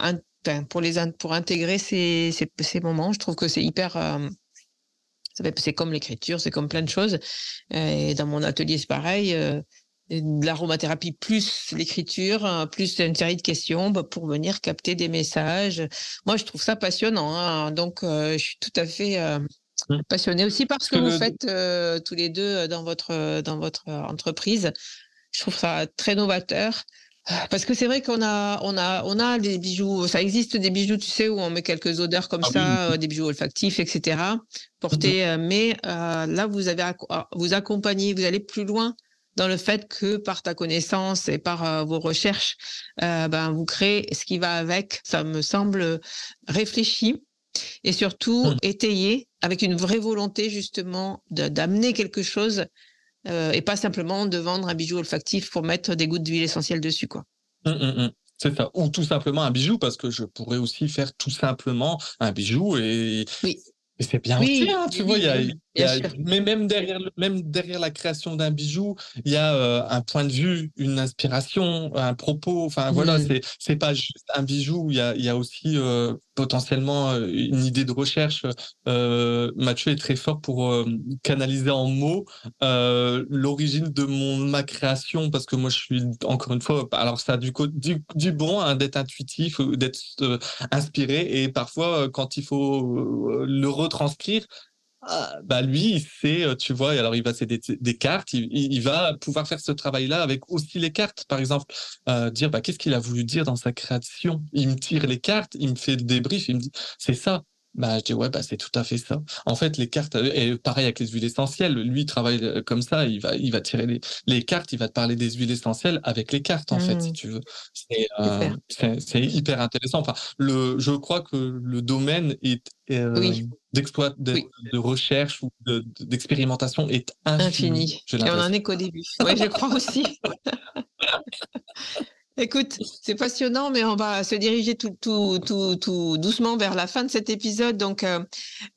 pour les pour intégrer ces, ces, ces moments. Je trouve que c'est hyper euh, c'est comme l'écriture c'est comme plein de choses. Et dans mon atelier c'est pareil l'aromathérapie plus l'écriture, plus une série de questions bah, pour venir capter des messages. Moi, je trouve ça passionnant. Hein. Donc, je suis tout à fait Mmh. passionné aussi par ce que, vous faites euh, tous les deux euh, dans votre, euh, dans votre entreprise. Je trouve ça très novateur. Parce que c'est vrai qu'on a, on a, on a des bijoux, ça existe des bijoux, tu sais, où on met quelques odeurs comme ah ça, des bijoux olfactifs, etc. Portés, mmh mais là, vous avez, vous accompagnez, vous allez plus loin dans le fait que par ta connaissance et par vos recherches, ben, vous créez ce qui va avec. Ça me semble réfléchi et surtout mmh. étayé avec une vraie volonté justement d'amener quelque chose euh, et pas simplement de vendre un bijou olfactif pour mettre des gouttes d'huile essentielle dessus. quoi. Mmh, mmh, c'est ça. Ou tout simplement un bijou, parce que je pourrais aussi faire tout simplement un bijou et, oui. Et c'est bien aussi, hein, tu vois, il y a, mais même derrière, même derrière la création d'un bijou, il y a euh, un point de vue, une inspiration, un propos. Enfin, voilà, mmh. c'est c'est pas juste un bijou. Il y a, il y a aussi euh, potentiellement euh, une idée de recherche. Mathieu est très fort pour canaliser en mots l'origine de mon ma création, parce que moi, je suis encore une fois, alors ça a du, du, du bon hein, d'être intuitif, d'être inspiré, et parfois quand il faut le retranscrire, ah, bah lui, c'est, euh, tu vois, alors il va c'est des, cartes, il, va pouvoir faire ce travail-là avec aussi les cartes, par exemple, euh, dire bah, qu'est-ce qu'il a voulu dire dans sa création? Il me tire les cartes, il me fait le débrief, il me dit c'est ça. Bah, je dis, ouais, bah, c'est tout à fait ça. En fait, les cartes, et pareil avec les huiles essentielles, lui, il travaille euh, comme ça, il va, il va tirer les, les cartes, il va te parler des huiles essentielles avec les cartes, en fait, si mmh. tu veux. Euh, c'est hyper intéressant. Enfin, le, je crois que le domaine est, euh, d'exploit, de, de, recherche ou d'expérimentation est infini. infini. Et on en est qu'au début. Oui, je crois aussi. Écoute, c'est passionnant, mais on va se diriger tout, doucement vers la fin de cet épisode. Donc, euh,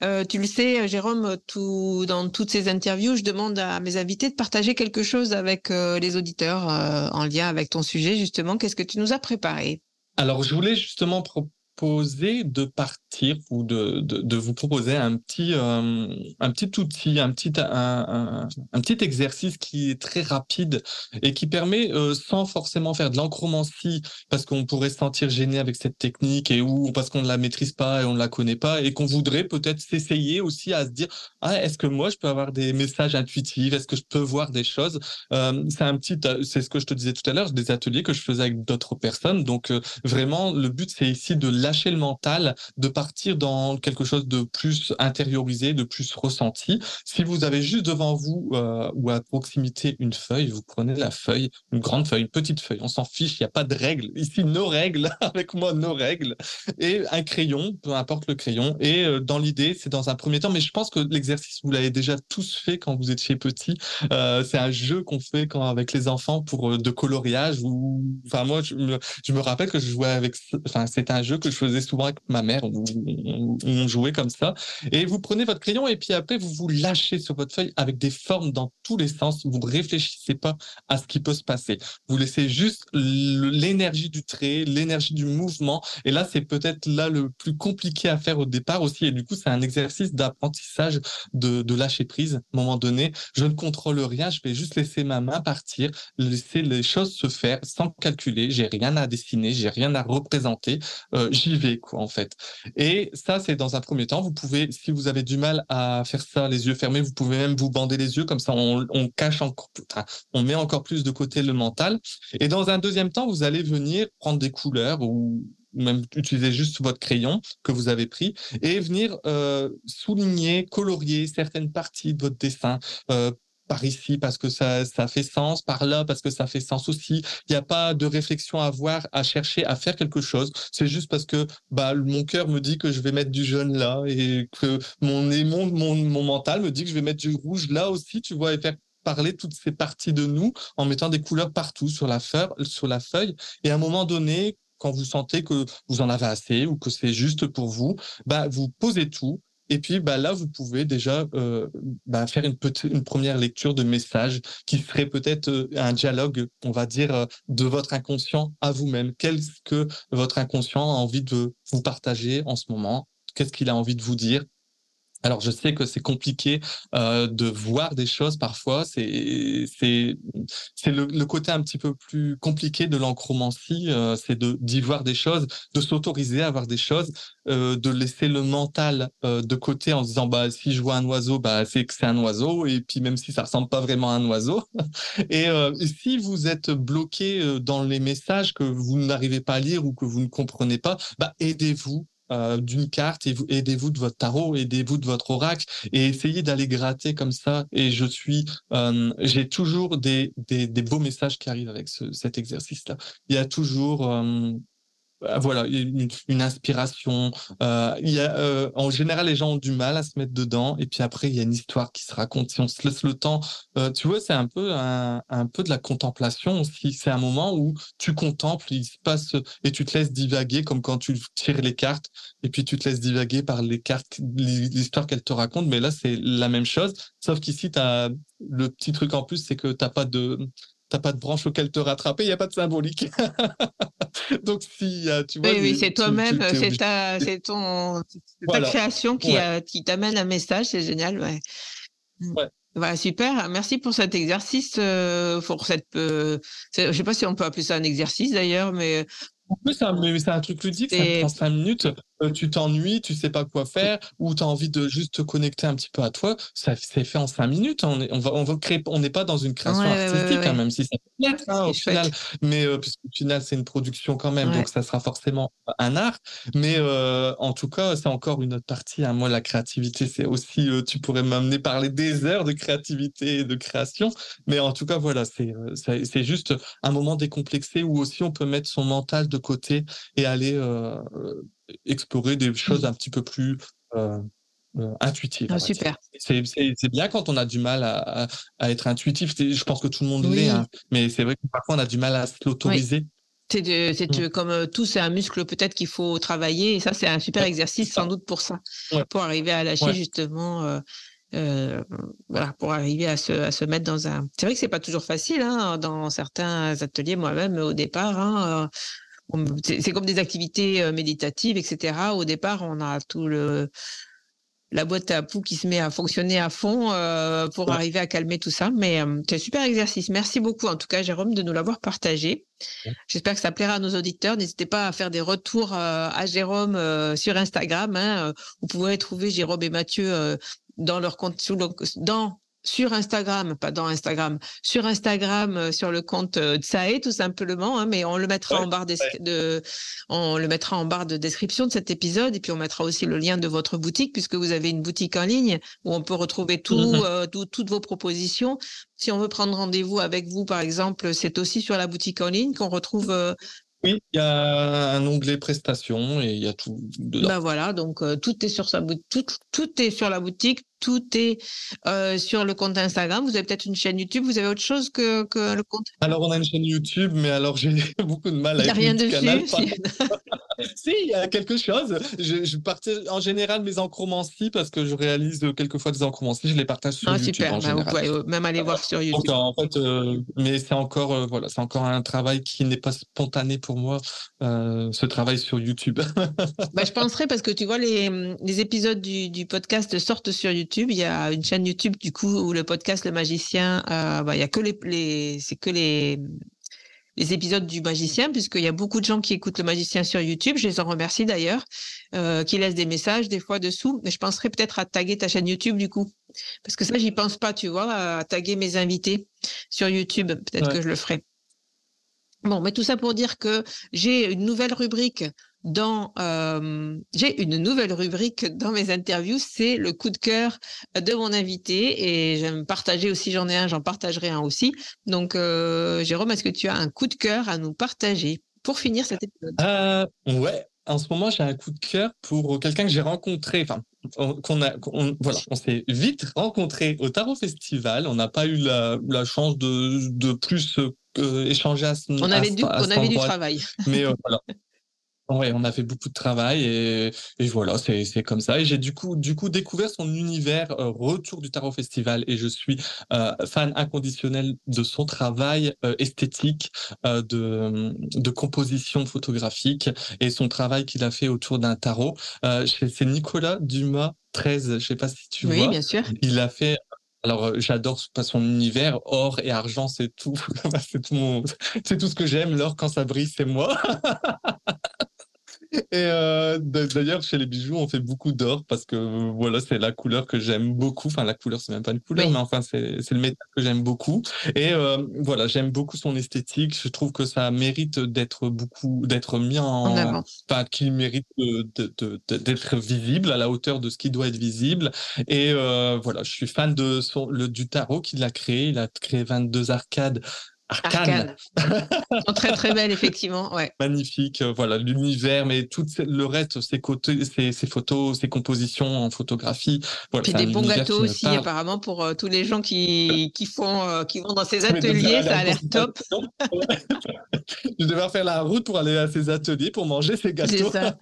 euh, tu le sais, Jérôme, dans toutes ces interviews, je demande à mes invités de partager quelque chose avec euh, les auditeurs en lien avec ton sujet, justement. Qu'est-ce que tu nous as préparé? Alors, je voulais justement de partir ou de, de, de vous proposer un petit, euh, un petit outil, un petit, un, un, petit exercice qui est très rapide et qui permet, euh, sans forcément faire de l'encromancie, parce qu'on pourrait se sentir gêné avec cette technique et ou parce qu'on ne la maîtrise pas et on ne la connaît pas et qu'on voudrait peut-être s'essayer aussi à se dire, ah, est-ce que moi je peux avoir des messages intuitifs, est-ce que je peux voir des choses euh, C'est un petit, c'est ce que je te disais tout à l'heure, des ateliers que je faisais avec d'autres personnes. Donc vraiment, le but c'est ici de lâcher le mental, de partir dans quelque chose de plus intériorisé, de plus ressenti. Si vous avez juste devant vous euh, ou à proximité une feuille, vous prenez la feuille, une grande feuille, une petite feuille, on s'en fiche, il n'y a pas de règles. Ici, nos règles, avec moi, nos règles, et un crayon, peu importe le crayon. Et euh, dans l'idée, c'est dans un premier temps, mais je pense que l'exercice, vous l'avez déjà tous fait quand vous étiez petit. Euh, c'est un jeu qu'on fait quand avec les enfants pour de coloriage ou, enfin moi, je me, je me rappelle que je jouais avec, enfin c'est un jeu que je faisais souvent avec ma mère, on jouait comme ça. Et vous prenez votre crayon et puis après, vous vous lâchez sur votre feuille avec des formes dans tous les sens. Vous ne réfléchissez pas à ce qui peut se passer. Vous laissez juste l'énergie du trait, l'énergie du mouvement. Et là, c'est peut-être là le plus compliqué à faire au départ aussi. Et du coup, c'est un exercice d'apprentissage de, de lâcher prise. À un moment donné, je ne contrôle rien. Je vais juste laisser ma main partir, laisser les choses se faire sans calculer. J'ai rien à dessiner, j'ai rien à représenter. Euh, j'y quoi, en fait. Et ça, c'est dans un premier temps. Vous pouvez, si vous avez du mal à faire ça les yeux fermés, vous pouvez même vous bander les yeux, comme ça on, cache encore, on met encore plus de côté le mental. Et dans un deuxième temps, vous allez venir prendre des couleurs ou même utiliser juste votre crayon que vous avez pris et venir souligner, colorier certaines parties de votre dessin par ici parce que ça, ça fait sens, par là parce que ça fait sens aussi. Il n'y a pas de réflexion à avoir, à chercher, à faire quelque chose. C'est juste parce que bah, mon cœur me dit que je vais mettre du jaune là et que mon, mon, mon, mental me dit que je vais mettre du rouge là aussi, tu vois, et faire parler toutes ces parties de nous en mettant des couleurs partout sur la feuille, sur la feuille. Et à un moment donné, quand vous sentez que vous en avez assez ou que c'est juste pour vous, bah, vous posez tout et puis bah, là, vous pouvez déjà euh, bah, faire une, première lecture de message qui serait peut-être euh, un dialogue, on va dire, euh, de votre inconscient à vous-même. Qu'est-ce que votre inconscient a envie de vous partager en ce moment? Qu'est-ce qu'il a envie de vous dire? Alors je sais que c'est compliqué euh, de voir des choses parfois, c'est c'est c'est le, le, côté un petit peu plus compliqué de l'encromancie, euh, c'est de d'y voir des choses, de s'autoriser à voir des choses, euh, de laisser le mental euh, de côté en se disant bah si je vois un oiseau bah c'est que c'est un oiseau. Et puis même si ça ressemble pas vraiment à un oiseau. Et, euh, si vous êtes bloqué dans les messages que vous n'arrivez pas à lire ou que vous ne comprenez pas, bah aidez-vous euh, d'une carte aidez-vous de votre tarot, aidez-vous de votre oracle et essayez d'aller gratter comme ça. Et je suis, euh, j'ai toujours des, des, des, beaux messages qui arrivent avec ce, cet exercice-là. Il y a toujours euh, voilà, une, inspiration. Euh, il y a, euh, en général, les gens ont du mal à se mettre dedans, et puis après, il y a une histoire qui se raconte. Si on se laisse le temps, euh, tu vois, c'est un peu un, un, peu de la contemplation aussi. C'est un moment où tu contemples, il se passe, et tu te laisses divaguer, comme quand tu tires les cartes, et puis tu te laisses divaguer par les cartes, l'histoire qu'elle te raconte. Mais là, c'est la même chose, sauf qu'ici, le petit truc en plus, c'est que t'as pas de t'as pas de branche auquel te rattraper, il n'y a pas de symbolique. Donc si tu vois, oui, oui c'est toi-même, c'est ta, c'est ton, ta création qui, ouais. qui t'amène un message, c'est génial, ouais. Mmh. ouais. Voilà, super. Merci pour cet exercice. Euh, pour cette, euh, je sais pas si on peut appeler ça un exercice d'ailleurs, mais c'est un, un, truc ludique, ça prend cinq minutes. Euh, tu t'ennuies, tu sais pas quoi faire, ou tu as envie de juste te connecter un petit peu à toi. Ça c'est fait en cinq minutes. On, est, on va, on va créer, on n'est pas dans une création ouais, artistique, ouais, hein, même si ça peut hein, au final. Mais euh, puisque au final c'est une production quand même, donc ça sera forcément un art. Mais euh, en tout cas, c'est encore une autre partie. Hein. Moi, la créativité, c'est aussi, euh, tu pourrais m'amener parler des heures de créativité et de création. Mais en tout cas, voilà, c'est c'est juste un moment décomplexé où aussi on peut mettre son mental de côté et aller explorer des choses un petit peu plus euh, euh, intuitives. Ah, super. C'est bien quand on a du mal à, à être intuitif. Je pense que tout le monde oui. l'est, hein, mais c'est vrai que parfois on a du mal à l'autoriser. Oui. C'est mmh. comme tout, c'est un muscle peut-être qu'il faut travailler. Et ça, c'est un super exercice sans doute pour ça, ouais. pour arriver à lâcher ouais. justement. Euh, euh, voilà, pour arriver à se, à se mettre dans un. C'est vrai que c'est pas toujours facile hein, dans certains ateliers. Moi-même, au départ, hein, c'est comme des activités méditatives, etc. Au départ, on a tout le la boîte à poux qui se met à fonctionner à fond euh, pour ouais. arriver à calmer tout ça. Mais euh, c'est un super exercice. Merci beaucoup, en tout cas, Jérôme, de nous l'avoir partagé. Ouais. J'espère que ça plaira à nos auditeurs. N'hésitez pas à faire des retours euh, à Jérôme sur Instagram. Hein. Vous pouvez trouver Jérôme et Mathieu dans leur compte, sous le, dans sur Instagram, pas dans Instagram, sur Instagram, euh, sur le compte euh, Tsae, tout simplement, hein, mais on le mettra ouais, en barre ouais. de, on le mettra en barre de description de cet épisode, et puis on mettra aussi le lien de votre boutique, puisque vous avez une boutique en ligne où on peut retrouver tout, mm -hmm. euh, tout toutes vos propositions. Si on veut prendre rendez-vous avec vous, par exemple, c'est aussi sur la boutique en ligne qu'on retrouve euh, oui, il y a un onglet prestations et il y a tout dedans. Ben voilà, donc euh, tout est sur sa boutique, tout, tout, est sur la boutique, tout est euh, sur le compte Instagram. Vous avez peut-être une chaîne YouTube. Vous avez autre chose que, que le compte? Alors on a une chaîne YouTube, mais alors j'ai beaucoup de mal à. Il n'y a rien dessus. Canal, si, il y a quelque chose. Je, je partage en général mes encromancies parce que je réalise quelquefois des encromancies. Je les partage sur ah, YouTube. Super. En bah, vous pouvez même aller voir sur YouTube. Donc, en fait, euh, mais c'est encore euh, voilà, c'est encore un travail qui n'est pas spontané pour moi. Euh, ce travail sur YouTube. bah, je penserais parce que tu vois les, les épisodes du, du, podcast sortent sur YouTube. Il y a une chaîne YouTube du coup où le podcast Le Magicien, euh, bah, il y a que les, les c'est que les les épisodes du magicien, puisqu'il y a beaucoup de gens qui écoutent le magicien sur YouTube. Je les en remercie d'ailleurs, euh, qui laissent des messages des fois dessous. Mais je penserais peut-être à taguer ta chaîne YouTube du coup. Parce que ça, j'y pense pas, tu vois, à taguer mes invités sur YouTube. Peut-être ouais. que je le ferai. Bon, mais tout ça pour dire que j'ai une nouvelle rubrique dans euh, j'ai une nouvelle rubrique dans mes interviews, c'est le coup de cœur de mon invité et j'aime partager aussi, j'en ai un, j'en partagerai un aussi. Donc euh, Jérôme, est-ce que tu as un coup de cœur à nous partager pour finir cet épisode? Euh, Ouais, en ce moment j'ai un coup de cœur pour quelqu'un que j'ai rencontré, enfin qu'on a, voilà, on s'est vite rencontré au Tarot Festival. On n'a pas eu la, la chance de, de plus euh, échanger à ce On avait, du, on avait du travail. Mais voilà. Ouais, on a fait beaucoup de travail et, et voilà, c'est comme ça. Et j'ai du coup, du coup découvert son univers euh, retour du Tarot Festival et je suis euh, fan inconditionnel de son travail euh, esthétique, de, de composition photographique et son travail qu'il a fait autour d'un tarot. c'est Nicolas Dumas 13, je sais pas si tu vois. Oui, bien sûr. Il a fait alors, j'adore son univers, or et argent, c'est tout. c'est tout, c'est tout ce que j'aime. L'or, quand ça brille, c'est moi. Et euh, d'ailleurs, chez les bijoux, on fait beaucoup d'or parce que voilà, c'est la couleur que j'aime beaucoup. Enfin, la couleur, c'est même pas une couleur, mais enfin, c'est le métal que j'aime beaucoup. Et euh, voilà, j'aime beaucoup son esthétique. Je trouve que ça mérite d'être beaucoup, d'être mis en, enfin, qu'il mérite d'être visible à la hauteur de ce qui doit être visible. Et euh, voilà, je suis fan de son, le, du tarot qu'il a créé. Il a créé 22 arcades Arcane. très très belle, effectivement. Ouais. Magnifique, euh, voilà, l'univers, mais tout le reste, ses côtés, ses, ses, photos, ses compositions en photographie. Voilà, Puis des bons gâteaux aussi, apparemment, pour euh, tous les gens qui, qui font, euh, qui vont dans ces ateliers, ça a l'air top. Je devais faire la route pour aller à ces ateliers pour manger ces gâteaux. Ça.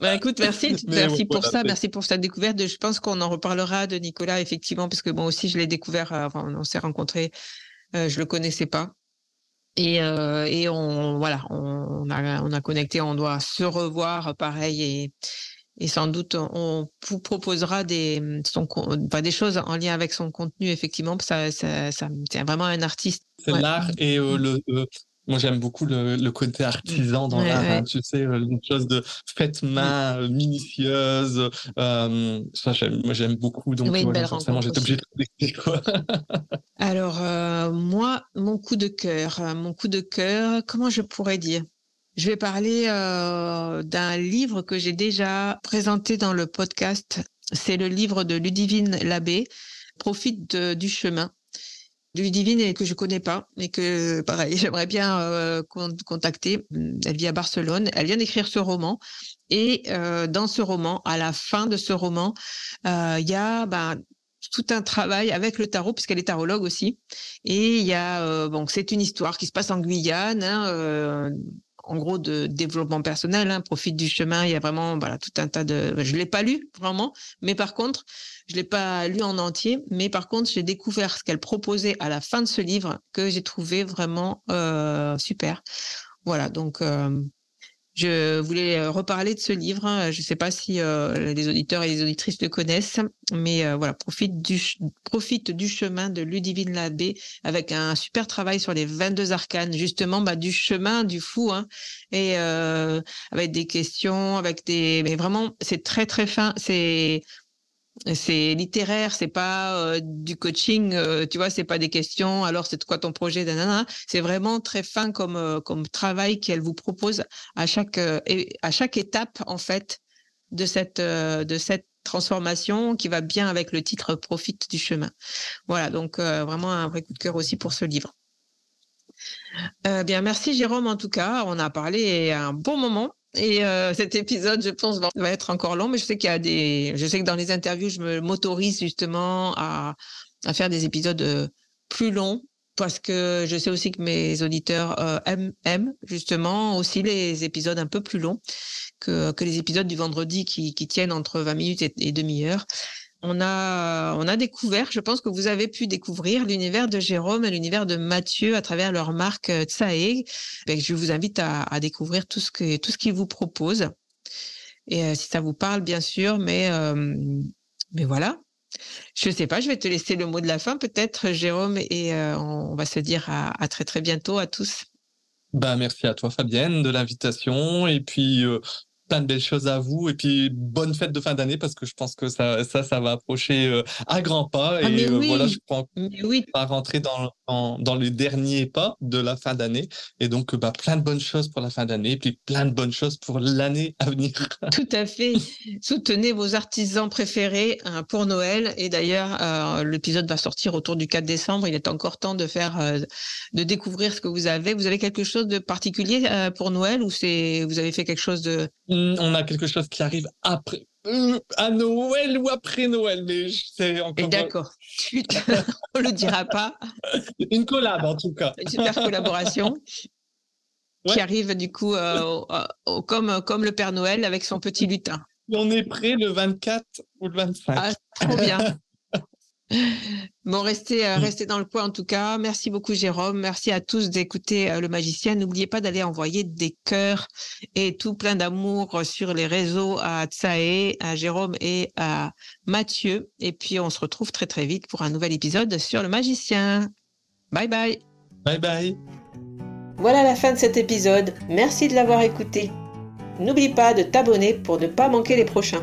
Bah, écoute, merci, merci pour ça, merci pour cette découverte. Je pense qu'on en reparlera de Nicolas, effectivement, parce que moi aussi, je l'ai découvert, enfin, on s'est rencontrés euh, je le connaissais pas. Et, euh, et on voilà, on, a, on a connecté, on doit se revoir pareil et, et sans doute on vous proposera des, son, des choses en lien avec son contenu effectivement. Ça, ça, ça c'est vraiment un artiste. C'est l'art et euh, le, moi, j'aime beaucoup le, le, côté artisan dans l'art. Hein, tu sais, euh, une chose de faite main, euh, minutieuse. Euh, ça, moi, j'aime beaucoup. Donc, oui, forcément, j'étais de Alors, euh, moi, mon coup de cœur, mon coup de cœur, comment je pourrais dire? Je vais parler euh, d'un livre que j'ai déjà présenté dans le podcast. C'est le livre de Ludivine Labbé, Profite du chemin divine et que je connais pas et que pareil j'aimerais bien euh, contacter. Elle vit à Barcelone. Elle vient d'écrire ce roman et euh, dans ce roman, à la fin de ce roman, euh, il y a ben, tout un travail avec le tarot puisqu'elle est tarologue aussi. Et il y a bon c'est une histoire qui se passe en Guyane. Hein, en gros de développement personnel, hein, profite du chemin. Il y a vraiment voilà tout un tas de. Je l'ai pas lu vraiment, mais par contre, je l'ai pas lu en entier. Mais par contre, j'ai découvert ce qu'elle proposait à la fin de ce livre que j'ai trouvé vraiment euh, super. Voilà, donc euh, je voulais euh, reparler de ce livre. Hein. Je ne sais pas si euh, les auditeurs et les auditrices le connaissent, mais euh, voilà, profite du, profite du chemin de Ludivine Labbé avec un super travail sur les 22 arcanes, justement, bah, du chemin du fou, hein, et avec des questions, avec des, mais vraiment, c'est très très fin. C'est c'est littéraire, c'est pas euh, du coaching, euh, tu vois, c'est pas des questions. Alors c'est quoi ton projet, nanana. C'est vraiment très fin comme euh, travail qu'elle vous propose à chaque à chaque étape en fait de cette de cette transformation qui va bien avec le titre Profite du chemin. Voilà, donc vraiment un vrai coup de cœur aussi pour ce livre. bien, merci Jérôme en tout cas. On a parlé un bon moment. Et euh, cet épisode, je pense, va, être encore long, mais je sais qu'il y a des, je sais que dans les interviews, je me m'autorise justement à, faire des épisodes euh, plus longs parce que je sais aussi que mes auditeurs euh, aiment, aiment, justement aussi les épisodes un peu plus longs que, les épisodes du vendredi qui, tiennent entre 20 minutes et demi-heure on a, découvert, je pense que vous avez pu découvrir l'univers de Jérôme et l'univers de Mathieu à travers leur marque euh, Tsae. Ben, je vous invite à, découvrir tout ce que qu'ils vous proposent. Et euh, si ça vous parle, bien sûr, mais, euh, voilà. Je ne sais pas, je vais te laisser le mot de la fin peut-être, Jérôme, et on va se dire à, très très bientôt à tous. Bah, merci à toi Fabienne de l'invitation et puis plein de belles choses à vous et puis bonne fête de fin d'année parce que je pense que ça, ça, ça va approcher euh, à grands pas Ah, et euh, voilà, je Mais oui, va rentrer dans, dans, dans les derniers pas de la fin d'année et donc bah, plein de bonnes choses pour la fin d'année et puis plein de bonnes choses pour l'année à venir. tout à fait. Soutenez vos artisans préférés hein, pour Noël. Et d'ailleurs, euh, l'épisode va sortir autour du 4 décembre. Il est encore temps de faire, de découvrir ce que vous avez. Vous avez quelque chose de particulier pour Noël ou c'est, vous avez fait quelque chose de, On a quelque chose qui arrive après. euh, À Noël ou après Noël, mais c'est encore d'accord. On le dira pas. une collab en tout cas. Une super collaboration. Ouais. Qui arrive du coup euh, au- au- comme, comme le Père Noël avec son petit lutin. On est prêt le 24 ou le 25. Ah, trop bien. Bon, restez, euh, Mm. restez dans le coin en tout cas. Merci beaucoup Jérôme. Merci à tous d'écouter euh, le magicien. N'oubliez pas d'aller envoyer des cœurs et tout plein d'amour sur les réseaux à Tsae, à Jérôme et à Mathieu. Et puis on se retrouve très très vite pour un nouvel épisode sur le magicien. Bye bye. Bye bye. Voilà la fin de cet épisode. Merci de l'avoir écouté. N'oublie pas de t'abonner pour ne pas manquer les prochains.